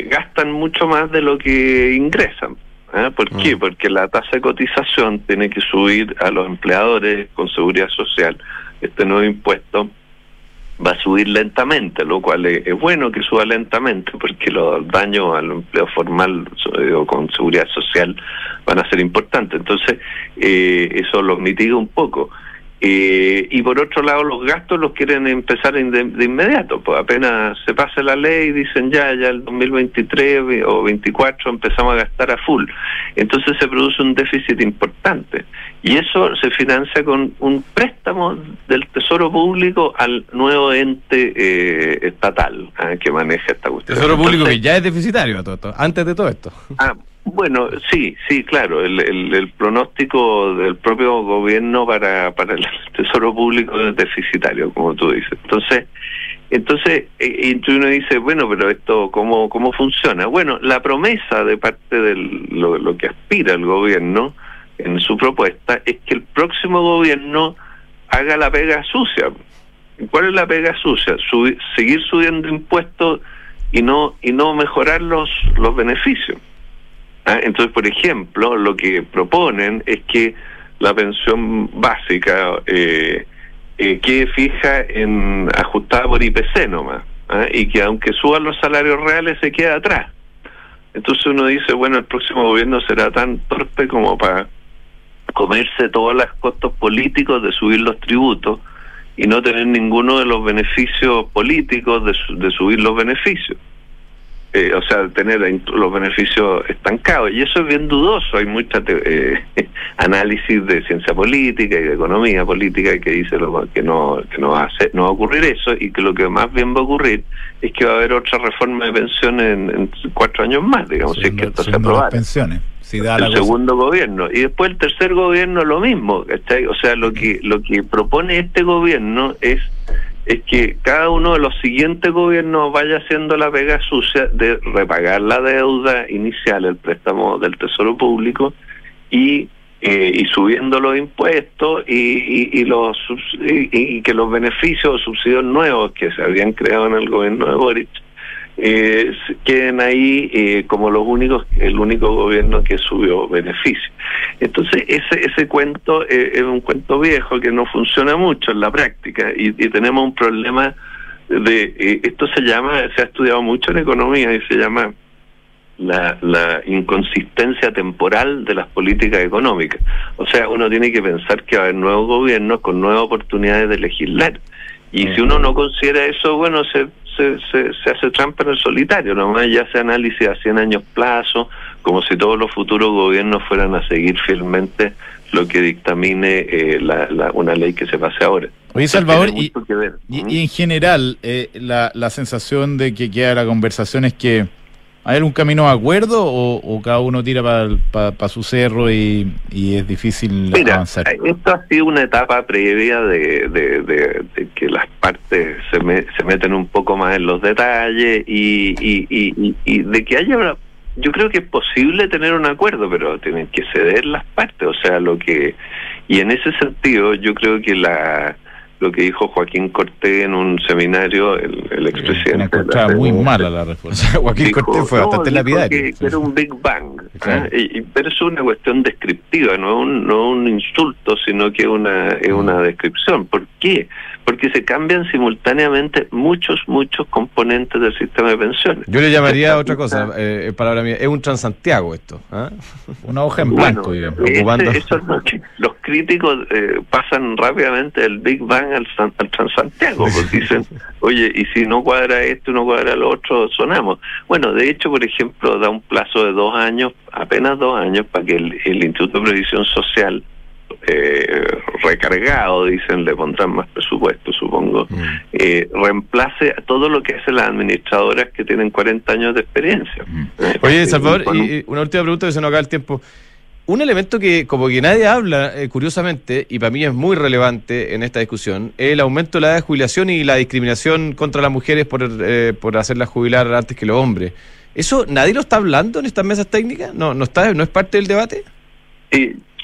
gastan mucho más de lo que ingresan. ¿eh? ¿Por qué? Mm. Porque la tasa de cotización tiene que subir a los empleadores con seguridad social. Este nuevo impuesto va a subir lentamente, lo cual es, bueno que suba lentamente porque los daños al empleo formal o con seguridad social van a ser importantes. Entonces, eh, eso lo mitiga un poco. Eh, y por otro lado, los gastos los quieren empezar de, inmediato. Pues apenas se pase la ley, dicen ya, ya el 2023 o 24 empezamos a gastar a full. Entonces se produce un déficit importante. Y eso se financia con un préstamo del Tesoro Público al nuevo ente eh, estatal ah, que maneja esta cuestión. Tesoro Público que ya es deficitario, antes de todo esto. Ah, bueno, sí, sí, claro. El, el, pronóstico del propio gobierno para, para el Tesoro Público es deficitario, como tú dices. Entonces, entonces, eh, y uno dice, bueno, pero esto, ¿cómo, cómo funciona? Bueno, la promesa de parte de lo, lo que aspira el gobierno en su propuesta es que el próximo gobierno haga la pega sucia. ¿Cuál es la pega sucia? seguir subiendo impuestos y no y no mejorar los los beneficios. ¿Ah? Entonces, por ejemplo, lo que proponen es que la pensión básica eh, eh, quede fija en ajustada por IPC nomás, ¿ah? y que aunque suban los salarios reales se queda atrás. Entonces uno dice, bueno, el próximo gobierno será tan torpe como para comerse todos los costos políticos de subir los tributos y no tener ninguno de los beneficios políticos de subir los beneficios. Eh, o sea, tener los beneficios estancados. Y eso es bien dudoso. Hay mucha eh, análisis de ciencia política y de economía política que dice lo, que no que no va, a no va a ocurrir eso y que lo que más bien va a ocurrir es que va a haber otra reforma de pensiones en, cuatro años más, digamos, si es que esto se aprueba. pensiones. el segundo gobierno y después el tercer gobierno lo mismo, O sea, lo que lo que propone este gobierno es es que cada uno de los siguientes gobiernos vaya haciendo la pega sucia de repagar la deuda inicial, el préstamo del Tesoro Público y eh, y subiendo los impuestos y, y, los y, que los beneficios o subsidios nuevos que se habían creado en el gobierno de Boric eh, queden ahí eh, como los únicos, el único gobierno que subió beneficios. Entonces, ese, ese cuento eh, es un cuento viejo que no funciona mucho en la práctica y, tenemos un problema de, eh, esto se llama, se ha estudiado mucho en economía y se llama la, la inconsistencia temporal de las políticas económicas. O sea, uno tiene que pensar que va a haber nuevos gobiernos con nuevas oportunidades de legislar. Y si uno no considera eso, bueno, se, se, se, hace trampa en el solitario, nomás ya se análisis a 100 años plazo, como si todos los futuros gobiernos fueran a seguir fielmente lo que dictamine eh, la, una ley que se pase ahora. Oye, Salvador, y, y, en general, eh, la, la sensación de que queda la conversación es que ¿Hay algún camino de acuerdo o, cada uno tira para su cerro y, es difícil avanzar? Esto ha sido una etapa previa de, que las partes se, se meten un poco más en los detalles y, y de que haya... Yo creo que es posible tener un acuerdo, pero tienen que ceder las partes, o sea, lo que... Y en ese sentido yo creo que la lo que dijo Joaquín Cortés en un seminario, el, el expresidente. Me encontraba muy mala la respuesta. Joaquín Cortés fue bastante lapidario. Que, era un Big Bang. ¿ah? pero es una cuestión descriptiva, no un, no un insulto, sino que una, es una descripción. ¿Por qué? Porque se cambian simultáneamente muchos, muchos componentes del sistema de pensiones. Yo le llamaría otra cosa, eh, palabra mía, es un Transantiago esto. ¿ah? Una hoja en blanco, digamos. eso los críticos eh, pasan rápidamente del Big Bang al, al Transantiago, porque dicen, oye, y si no cuadra esto no cuadra lo otro, sonamos. Bueno, de hecho, por ejemplo, da un plazo de dos años, apenas dos años, para que el, el Instituto de Previsión Social eh, recargado, dicen, le pondrán más presupuesto, supongo Mm. eh, reemplace a todo lo que hacen las administradoras que tienen 40 años de experiencia. Mm. Eh, Oye, eh, Salvador, y, y una última pregunta que se nos acaba el tiempo. Un elemento que como que nadie habla, eh, curiosamente, y para mí es muy relevante en esta discusión, es el aumento de la edad de jubilación y la discriminación contra las mujeres por, eh, por hacerlas jubilar antes que los hombres. ¿Eso nadie lo está hablando en estas mesas técnicas? ¿No, no, está, no es parte del debate?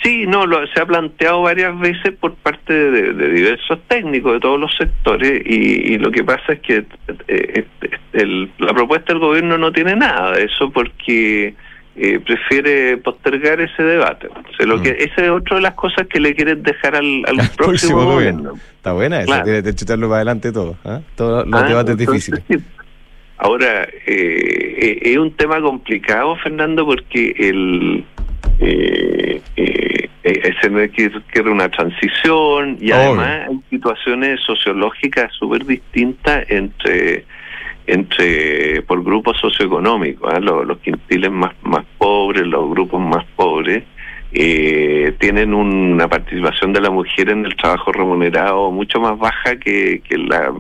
Sí, no, lo, se ha planteado varias veces por parte de, de diversos técnicos de todos los sectores y, y lo que pasa es que eh, eh, el- la propuesta del gobierno no tiene nada de eso porque eh, prefiere postergar ese debate. O sea, lo Mm. que esa es otra de las cosas que le quieren dejar al, próximo, próximo gobierno. Está buena esa, Claro. tiene que chutarlo para adelante todo. ¿ah? Todos los Ah, debates entonces, difíciles. sí. Ahora, eh, eh, es un tema complicado, Fernando, porque el eh, eh, eh, se requiere una transición y Obvio. además hay situaciones sociológicas súper distintas entre entre por grupos socioeconómicos, ¿ah? los, quintiles más más pobres, los grupos más pobres eh, tienen una participación de la mujer en el trabajo remunerado mucho más baja que, que la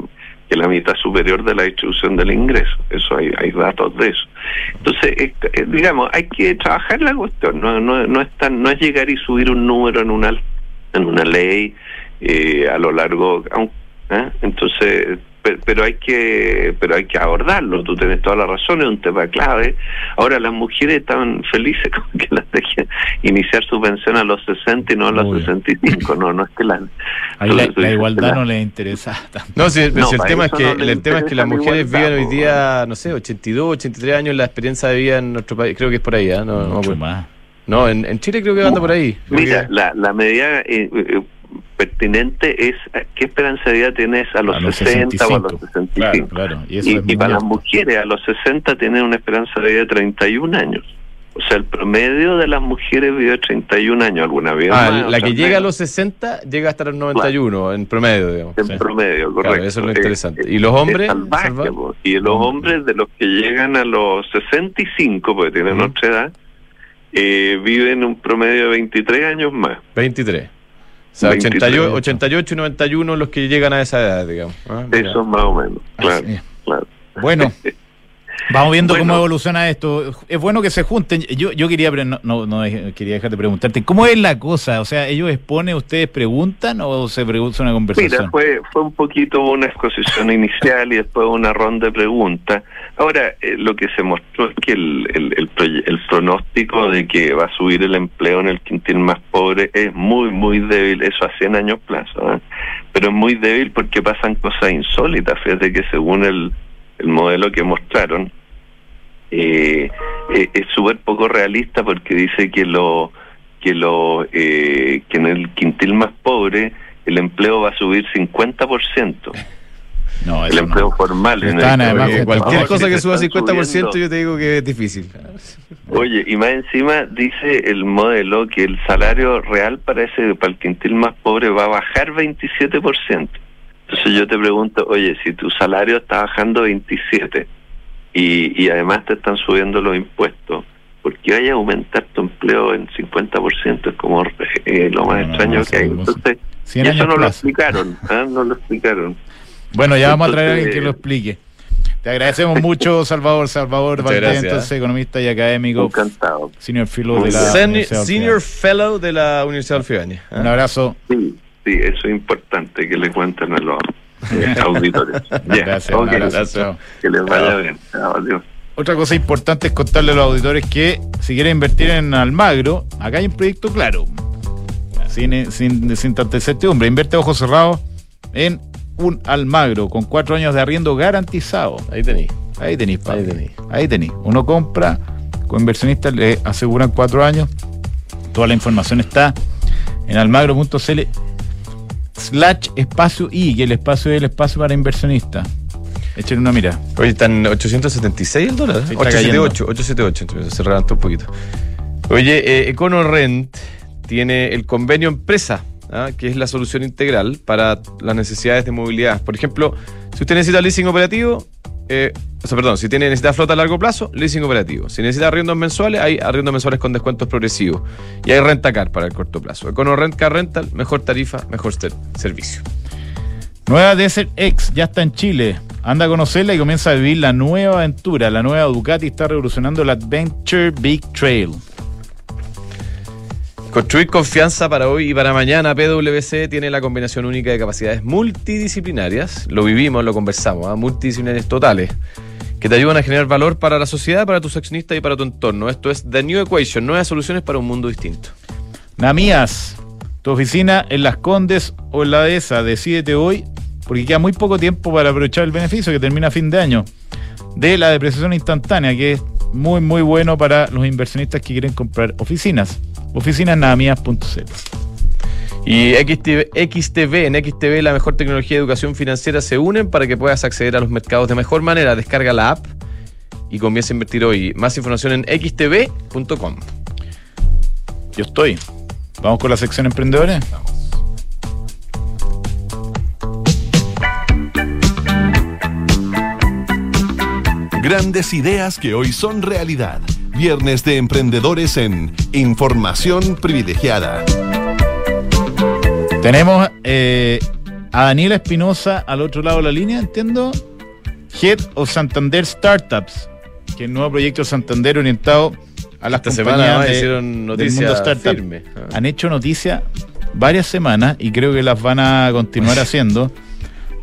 que la mitad superior de la distribución del ingreso. Eso hay, hay datos de eso. Entonces, eh, eh, digamos, hay que trabajar la cuestión. No, no, no, es tan- no es llegar y subir un número en una en una ley eh, a lo largo. ¿eh? Entonces, pe- pero hay que pero hay que abordarlo. Tú tienes toda la razón. Es un tema clave. Ahora las mujeres están felices con que las dejen iniciar su pensión a los 60 y no a los Obvio. 65. No, no es que la Ahí la, igualdad no les interesa tanto. No, pero si el tema es que no el tema es que las la mujeres viven hoy día, no sé, 82, 83 años la experiencia de vida en nuestro país, creo que es por ahí, ¿ah? no, no, más. No, en, en Chile creo que anda por ahí. Mira, que- la, la medida eh, eh, pertinente es qué esperanza de vida tienes a los, A los 60 o a los 65. 65. Claro, claro. Y eso Y, es y para las mujeres a los 60 tienen una esperanza de vida de 31 años. O sea, el promedio de las mujeres vive 31 años, alguna vez Ah, más, la que llega a menos. los 60 llega hasta los 91 en promedio, digamos. en Sí. promedio, correcto. Claro, eso es lo interesante. eh, ¿Y los hombres, es salvaje, y los hombres de los que llegan a los 65, porque tienen Ujú. otra edad, eh, viven un promedio de 23 años más. 23. O sea, 23. 88, 88 y 91 los que llegan a esa edad, digamos. Ah. Eso más o menos, claro. Bueno, vamos viendo Bueno. cómo evoluciona esto. Es bueno que se junten. Yo, yo quería no, no, quería dejar de preguntarte, ¿cómo es la cosa? O sea, ¿ellos exponen, ustedes preguntan o se pregunta una conversación? Mira, fue, fue un poquito una exposición inicial y después una ronda de preguntas. Ahora, eh, lo que se mostró es que el, el, el, el pronóstico de que va a subir el empleo en el quintil más pobre es muy, muy débil, eso a 100 años plazo, ¿eh? pero es muy débil porque pasan cosas insólitas. Fíjate que según el, el modelo que mostraron, eh, eh, es súper poco realista porque dice que lo que lo eh, que en el quintil más pobre el empleo va a subir 50%. No, El empleo no. formal. en Están el- además cualquier cosa que suba están 50% subiendo. yo te digo que es difícil. Oye, y más encima dice el modelo que el salario real para ese para el quintil más pobre va a bajar 27%. Entonces yo te pregunto, oye, si tu salario está bajando 27 y, y además te están subiendo los impuestos, ¿por qué vaya a aumentar tu empleo en 50%? Es como eh, lo más No, extraño no, que hay. Entonces, 100 y eso años no lo explicaron, ¿ah? no lo explicaron. Bueno, ya vamos a traer a alguien que lo explique. Te agradecemos mucho, Salvador. Salvador Valdés, entonces, economista y académico, Encantado. senior fellow de la Universidad de senior. Fellow de la Universidad de Alfibania. Un abrazo. Sí, sí, eso es importante que le cuenten a los eh, auditores. Gracias, un ok, abrazo. gracias. chao. Que les vaya bien. Chao, adiós. Otra cosa importante es contarle a los auditores que si quieren invertir en Almagro, acá hay un proyecto claro. Sin, sin, sin tanta incertidumbre. Invierte ojos cerrados en un Almagro con cuatro años de arriendo garantizado. Ahí tení. Ahí tenéis. Ahí tení. Ahí tenéis. Uno compra, con inversionistas le aseguran cuatro años. Toda la información está en almagro.cl slash espacio y que el espacio es el espacio para inversionistas. Echen una mira. Oye, están 876 el dólar. Sí, ¿eh? está 878, 878, entonces se un poquito. Oye, eh, EconoRent tiene el convenio empresa, ¿ah? que es la solución integral para las necesidades de movilidad. Por ejemplo, si usted necesita leasing operativo, eh, o sea, perdón, si tiene, necesita flota a largo plazo, leasing operativo. Si necesita arriendos mensuales, hay arriendos mensuales con descuentos progresivos. Y hay renta car para el corto plazo. EconoRent Car Rental, mejor tarifa, mejor ser- servicio. Nueva Desert X ya está en Chile. Anda a conocerla y comienza a vivir la nueva aventura. La nueva Ducati está revolucionando el Adventure Big Trail. Construir confianza para hoy y para mañana. PwC tiene la combinación única de capacidades multidisciplinarias. Lo vivimos, lo conversamos, ¿ah? multidisciplinarias totales. Que te ayudan a generar valor para la sociedad, para tus accionistas y para tu entorno. Esto es The New Equation, nuevas soluciones para un mundo distinto. Namías, tu oficina en Las Condes o en la dehesa, decídete hoy, porque queda muy poco tiempo para aprovechar el beneficio que termina a fin de año de la depreciación instantánea, que es muy, muy bueno para los inversionistas que quieren comprar oficinas. Oficinasnamías.cl. Y XTV, XTV, en XTV la mejor tecnología de educación financiera se unen para que puedas acceder a los mercados de mejor manera. Descarga la app y comienza a invertir hoy. Más información en xtv.com. Yo estoy. Vamos con la sección emprendedores. Grandes ideas que hoy son realidad. Viernes de emprendedores en Información Privilegiada. Tenemos eh, a Daniela Espinosa al otro lado de la línea, entiendo. Head of Santander Startups, que es el nuevo proyecto de Santander orientado a las Esta compañías de- hicieron del noticia mundo startup. firme. Ah. Han hecho noticia varias semanas y creo que las van a continuar haciendo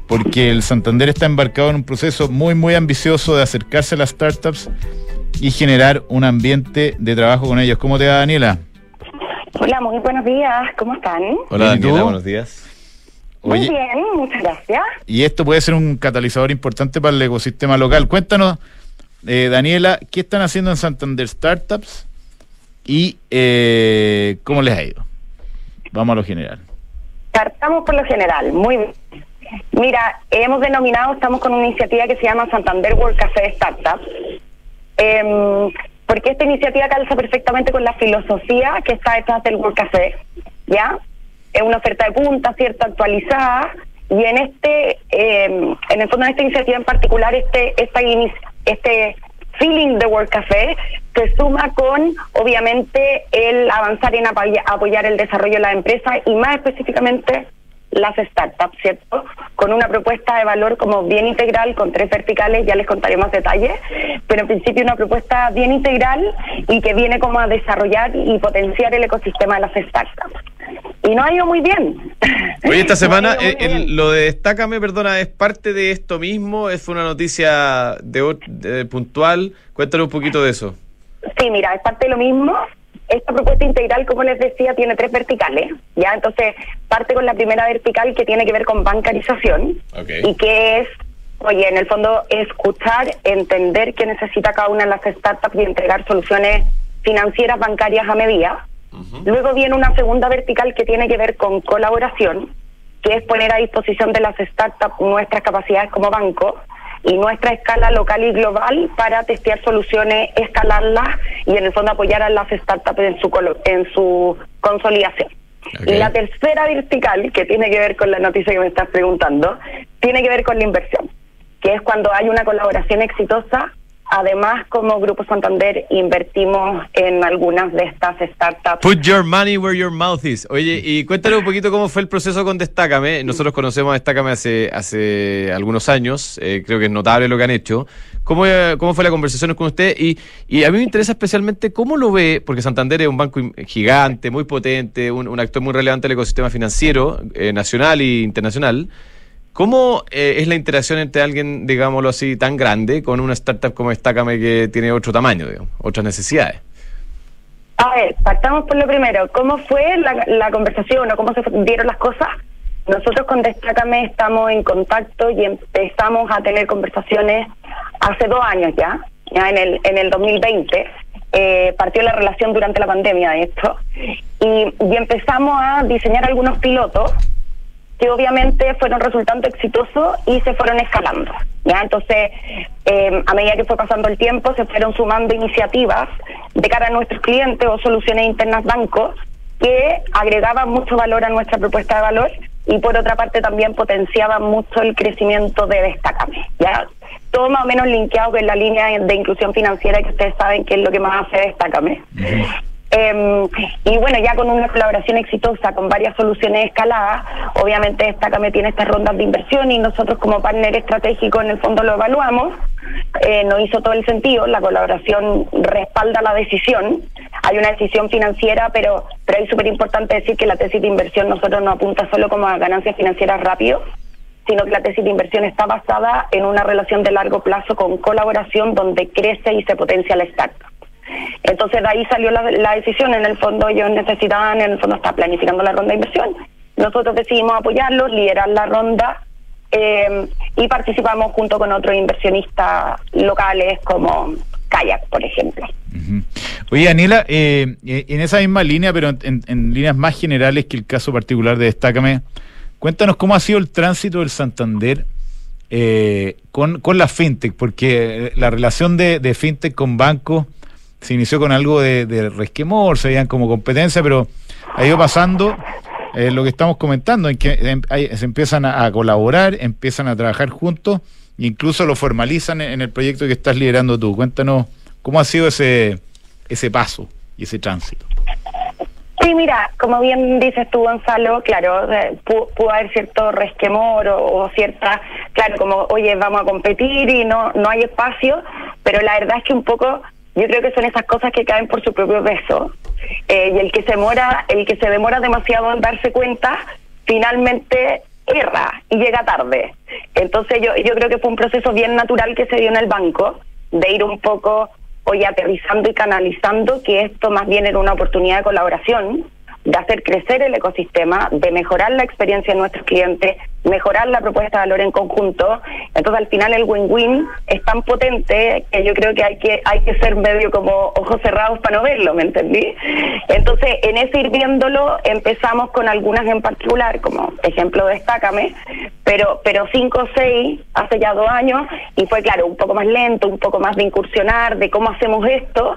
porque el Santander está embarcado en un proceso muy muy ambicioso de acercarse a las startups y generar un ambiente de trabajo con ellos. ¿Cómo te va Daniela? Hola, muy buenos días, ¿cómo están? Hola Bien, ¿y tú? Daniela, buenos días. Muy Oye, bien, muchas gracias. y esto puede ser un catalizador importante para el ecosistema local. Cuéntanos, eh, Daniela, ¿qué están haciendo en Santander Startups y eh, cómo les ha ido? Vamos a lo general. Partamos por lo general, muy bien. Mira, hemos denominado, estamos con una iniciativa que se llama Santander World Café Startup, Em, porque esta iniciativa calza perfectamente con la filosofía que está detrás del World Café, ¿ya? Es una oferta de punta, cierta actualizada, y en este, em, en el fondo de esta iniciativa en particular, este, esta este feeling de World Café se suma con, obviamente, el avanzar en apoya- apoyar el desarrollo de la empresa y más específicamente las startups, ¿cierto? Con una propuesta de valor como bien integral, con tres verticales, ya les contaré más detalles, pero en principio una propuesta bien integral y que viene como a desarrollar y potenciar el ecosistema de las startups. Y no ha ido muy bien. Oye, esta semana eh, el- lo de Destácame, perdona, es parte de esto mismo, es fue una noticia de, de- puntual. Cuéntanos un poquito de eso. Sí, mira, es parte de lo mismo. Esta propuesta integral, como les decía, tiene tres verticales, ¿ya? Entonces, parte con la primera vertical que tiene que ver con bancarización y que es, oye, en el fondo, escuchar, entender qué necesita cada una de las startups y entregar soluciones financieras bancarias a medida. Luego viene una segunda vertical que tiene que ver con colaboración, que es poner a disposición de las startups nuestras capacidades como banco y nuestra escala local y global para testear soluciones, escalarlas y en el fondo apoyar a las startups en su, en su consolidación. Y la tercera vertical, que tiene que ver con la noticia que me estás preguntando, tiene que ver con la inversión, que es cuando hay una colaboración exitosa. Además, como Grupo Santander, invertimos en algunas de estas startups. Put your money where your mouth is. Oye, y cuéntanos un poquito cómo fue el proceso con Destácame. Nosotros conocemos a Destácame hace, hace algunos años. eh, creo que es notable lo que han hecho. ¿Cómo, eh, cómo fue la conversación con usted? Y, y a mí me interesa especialmente cómo lo ve, porque Santander es un banco gigante, muy potente, un, un actor muy relevante del ecosistema financiero, eh, nacional e internacional. ¿Cómo eh, es la interacción entre alguien, digámoslo así, tan grande con una startup como Destácame que tiene otro tamaño, digamos, otras necesidades? A ver, partamos por lo primero. ¿Cómo fue la, conversación o cómo se dieron las cosas? Nosotros con Destácame estamos en contacto y empezamos a tener conversaciones hace dos años ya, ya en el, en el 2020. Eh, partió la relación durante la pandemia de esto y empezamos a diseñar algunos pilotos que obviamente fueron resultando exitosos y se fueron escalando. ¿ya? Entonces, eh, a medida que fue pasando el tiempo, se fueron sumando iniciativas de cara a nuestros clientes o soluciones internas bancos que agregaban mucho valor a nuestra propuesta de valor y por otra parte también potenciaban mucho el crecimiento de Destacame. ¿ya? Todo más o menos linkeado con la línea de inclusión financiera que ustedes saben que es lo que más hace Destacame. Em, y bueno, ya con una colaboración exitosa, con varias soluciones escaladas, obviamente me tiene estas rondas de inversión y nosotros como partner estratégico en el fondo lo evaluamos. Eh, no hizo todo el sentido, la colaboración respalda la decisión. Hay una decisión financiera, pero, pero es súper importante decir que la tesis de inversión nosotros no apunta solo como a ganancias financieras rápido, sino que la tesis de inversión está basada en una relación de largo plazo con colaboración donde crece y se potencia la startup. Entonces de ahí salió la, decisión, en el fondo ellos necesitaban, en el fondo está planificando la ronda de inversión. Nosotros decidimos apoyarlos, liderar la ronda eh, y participamos junto con otros inversionistas locales como Kayak, por ejemplo. Oye, Daniela, eh, eh, en esa misma línea, pero en, en, líneas más generales que el caso particular de Destácame, cuéntanos cómo ha sido el tránsito del Santander con, con la fintech, porque la relación de, de fintech con bancos se inició con algo de, resquemor, se veían como competencia, pero ha ido pasando eh, lo que estamos comentando, en que em, se empiezan a, colaborar, empiezan a trabajar juntos, incluso lo formalizan en, el proyecto que estás liderando tú. Cuéntanos cómo ha sido ese, ese paso y ese tránsito. Sí, mira, como bien dices tú, Gonzalo, claro, eh, pudo, haber cierto resquemor o, o, cierta, claro, como, oye, vamos a competir y no, no hay espacio, pero la verdad es que un poco yo creo que son esas cosas que caen por su propio peso. Eh, y el que se mora, el que se demora demasiado en darse cuenta, finalmente erra y llega tarde. Entonces yo, yo creo que fue un proceso bien natural que se dio en el banco, de ir un poco hoy aterrizando y canalizando que esto más bien era una oportunidad de colaboración de hacer crecer el ecosistema, de mejorar la experiencia de nuestros clientes, mejorar la propuesta de valor en conjunto. Entonces, al final el win-win es tan potente que yo creo que hay que hay que ser medio como ojos cerrados para no verlo, ¿me entendí? Entonces, en ese ir viéndolo, empezamos con algunas en particular, como ejemplo, destácame, pero pero cinco o seis hace ya dos años y fue claro, un poco más lento, un poco más de incursionar, de cómo hacemos esto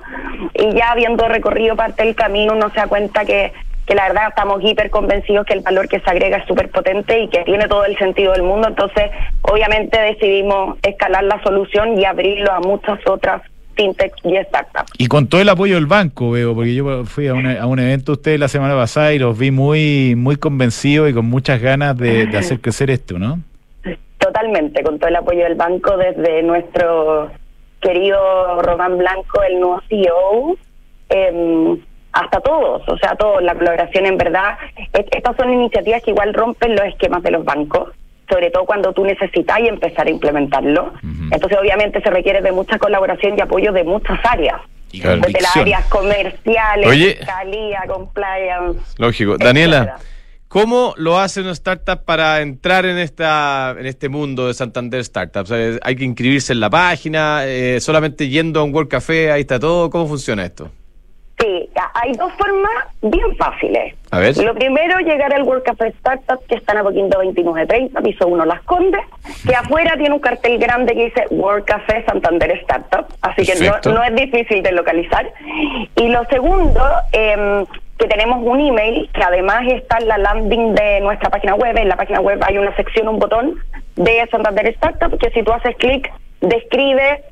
y ya habiendo recorrido parte del camino uno se da cuenta que que la verdad estamos hiper convencidos que el valor que se agrega es súper potente y que tiene todo el sentido del mundo. Entonces, obviamente decidimos escalar la solución y abrirlo a muchas otras fintechs y startups. Y con todo el apoyo del banco, veo, porque yo fui a un, a un evento ustedes la semana pasada y los vi muy, muy convencidos y con muchas ganas de, hacer crecer esto, ¿no? Totalmente, con todo el apoyo del banco desde nuestro querido Román Blanco, el nuevo CEO. Eh, hasta todos, o sea, todos, la colaboración en verdad. Estas son iniciativas que igual rompen los esquemas de los bancos, sobre todo cuando tú necesitas y empezar a implementarlo. Entonces, obviamente, se requiere de mucha colaboración y apoyo de muchas áreas. desde las áreas comerciales, fiscalía, compliance. Lógico. Daniela. ¿Cómo lo hace una startup para entrar en esta en este mundo de Santander Startups? ¿Hay que inscribirse en la página? Eh, ¿Solamente yendo a un World Café? Ahí está todo. ¿Cómo funciona esto? Sí, hay dos formas bien fáciles. A ver. Lo primero, llegar al World Café Startup, que está en Apoquindo 2930, piso 1 Las Condes, que afuera tiene un cartel grande que dice World Café Santander Startup, así que no, es difícil de localizar. Y lo segundo, eh, que tenemos un email que además está en la landing de nuestra página web. En la página web hay una sección, un botón de Santander Startup, que si tú haces clic, describe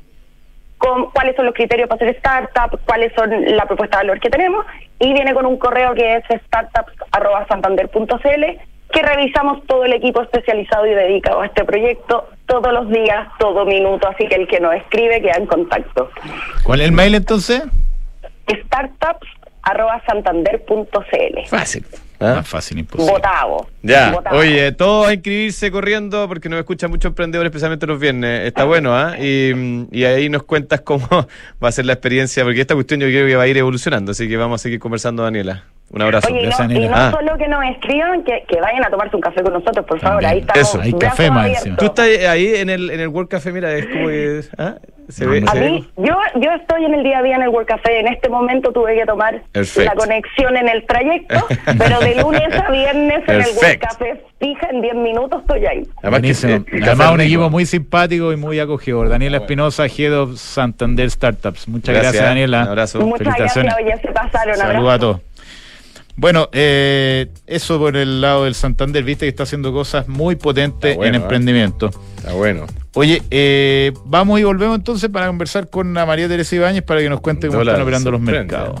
cuáles son los criterios para hacer startup, cuáles son la propuesta de valor que tenemos, y viene con un correo que es startups.santander.cl, que revisamos todo el equipo especializado y dedicado a este proyecto todos los días, todo minuto, así que el que nos escribe queda en contacto. ¿Cuál es el mail entonces? Startups.santander.cl. Fácil. ¿Ah? Más fácil, imposible. Votado. Ya, oye, todos a inscribirse corriendo porque nos escuchan muchos emprendedores, especialmente los viernes. Está bueno, ¿ah? Y, ahí nos cuentas cómo va a ser la experiencia, porque esta cuestión yo creo que va a ir evolucionando, así que vamos a seguir conversando, Daniela. Un abrazo. Oye, no, y no ah. solo que nos escriban, que, vayan a tomarse un café con nosotros, por favor. Ahí estamos. Eso, hay café más. Tú estás ahí en el, en el World Café, mira, es como que. ¿ah? Se ve, a mí, yo, yo estoy en el día a día en el World Café. En este momento tuve que tomar la conexión en el trayecto, pero de lunes a viernes en el World Café fija en 10 minutos estoy ahí. Además, Además un equipo muy simpático y muy acogedor. Daniela Espinosa, Head of Santander Startups. Muchas gracias, Daniela. Un abrazo. Muchas gracias, oye, se pasaron. Saludos a todos. Bueno, eh, eso por el lado del Santander, viste que está haciendo cosas muy potentes en ¿eh? emprendimiento. Está bueno. Oye, eh, vamos y volvemos entonces para conversar con la María Teresa Ibáñez para que nos cuente cómo Dólar están operando los mercados.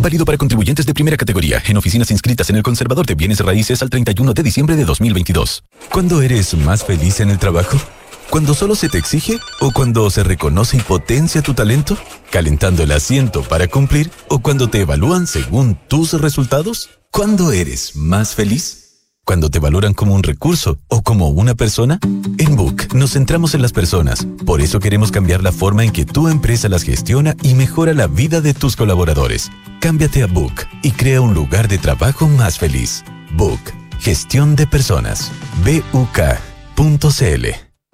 Válido para contribuyentes de primera categoría en oficinas inscritas en el Conservador de Bienes Raíces al 31 de diciembre de 2022. ¿Cuándo eres más feliz en el trabajo? ¿Cuando solo se te exige o cuando se reconoce y potencia tu talento? ¿Calentando el asiento para cumplir o cuando te evalúan según tus resultados? ¿Cuándo eres más feliz? ¿Cuando te valoran como un recurso o como una persona? En Book nos centramos en las personas. Por eso queremos cambiar la forma en que tu empresa las gestiona y mejora la vida de tus colaboradores. Cámbiate a Book y crea un lugar de trabajo más feliz. Book, gestión de personas. BUK.cl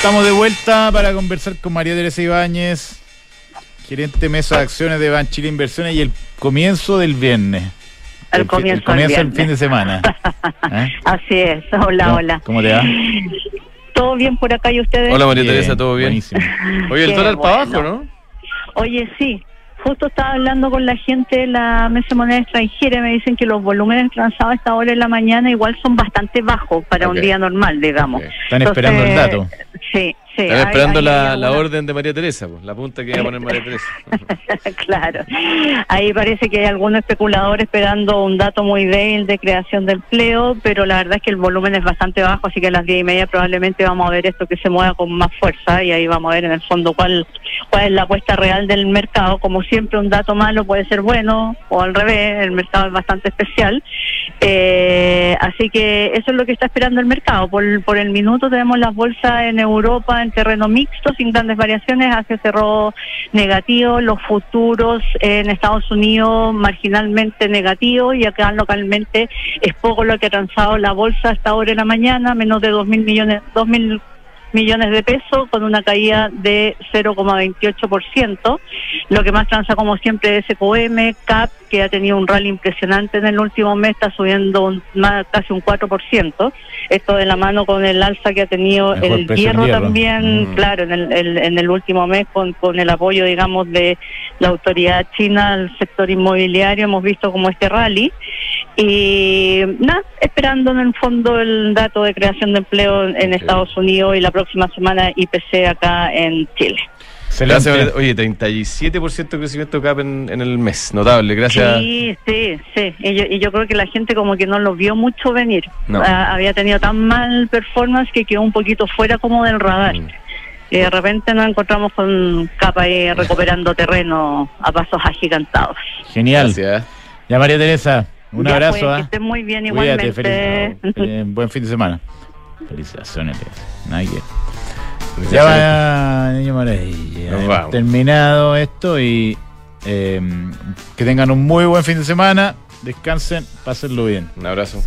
estamos de vuelta para conversar con María Teresa Ibáñez, gerente mesa de acciones de Banchile Inversiones y el comienzo del viernes. El comienzo comienzo del fin de semana. ¿Eh? Así es. Hola, ¿Cómo- hola. ¿Cómo te va? ¿Todo bien por acá y ustedes? Hola María Bien, Teresa, ¿todo bien? buenísimo. Oye, el dólar para bueno. abajo, ¿no? Oye, sí. Justo estaba hablando con la gente de la mesa de moneda extranjera y me dicen que los volúmenes transados a esta hora en la mañana igual son bastante bajos para un día normal, digamos. Están esperando el dato. Sí, sí. Están hay- esperando hay la, la algunas- orden de María Teresa, pues, la punta que iba a poner María Teresa. claro. Ahí parece que hay algún especulador esperando un dato muy débil de creación de empleo, pero la verdad es que el volumen es bastante bajo, así que a las diez y media probablemente vamos a ver esto que se mueva con más fuerza y ahí vamos a ver en el fondo cuál, cuál es la apuesta real del mercado. Como siempre, un dato malo puede ser bueno o al revés, el mercado es bastante especial. Eh, así que eso es lo que está esperando el mercado. Por, por el minuto tenemos las bolsas en Europa en terreno mixto, sin grandes variaciones. Asia cerró negativo, los futuros en Estados Unidos marginalmente negativos y acá localmente es poco lo que ha transado la bolsa hasta ahora en la mañana, menos de dos mil millones, dos mil millones de pesos con una caída de 0,28%. Lo que más transa como siempre es SQM, CAP, que ha tenido un rally impresionante en el último mes, está subiendo un- más, casi un 4%. Esto de la mano con el alza que ha tenido el hierro, hierro. también, Mm. claro, en el, el- en el último mes con, con el apoyo, digamos, de la autoridad china al sector inmobiliario, hemos visto como este rally. Y nada, esperando en el fondo el dato de creación de empleo en Estados Unidos y la próxima semana IPC acá en Chile. Gracias, Oye, 37% de crecimiento CAP en, en el mes, notable, gracias. Sí, sí, sí. Y yo, y yo creo que la gente como que no lo vio mucho venir. No. Ah, había tenido tan mal performance que quedó un poquito fuera como del radar. Mm. Y de repente nos encontramos con capa ahí recuperando terreno a pasos agigantados. Genial. Gracias. Ya María Teresa, un Ya, abrazo. pues, ¿ah? que estén muy bien Cuídate, igualmente. feliz- eh, buen fin de semana. Felicitaciones, Nadie. Ya va, niño maravilla. Eh, terminado esto y em, que tengan un muy buen fin de semana. Descansen, pásenlo bien. Un abrazo.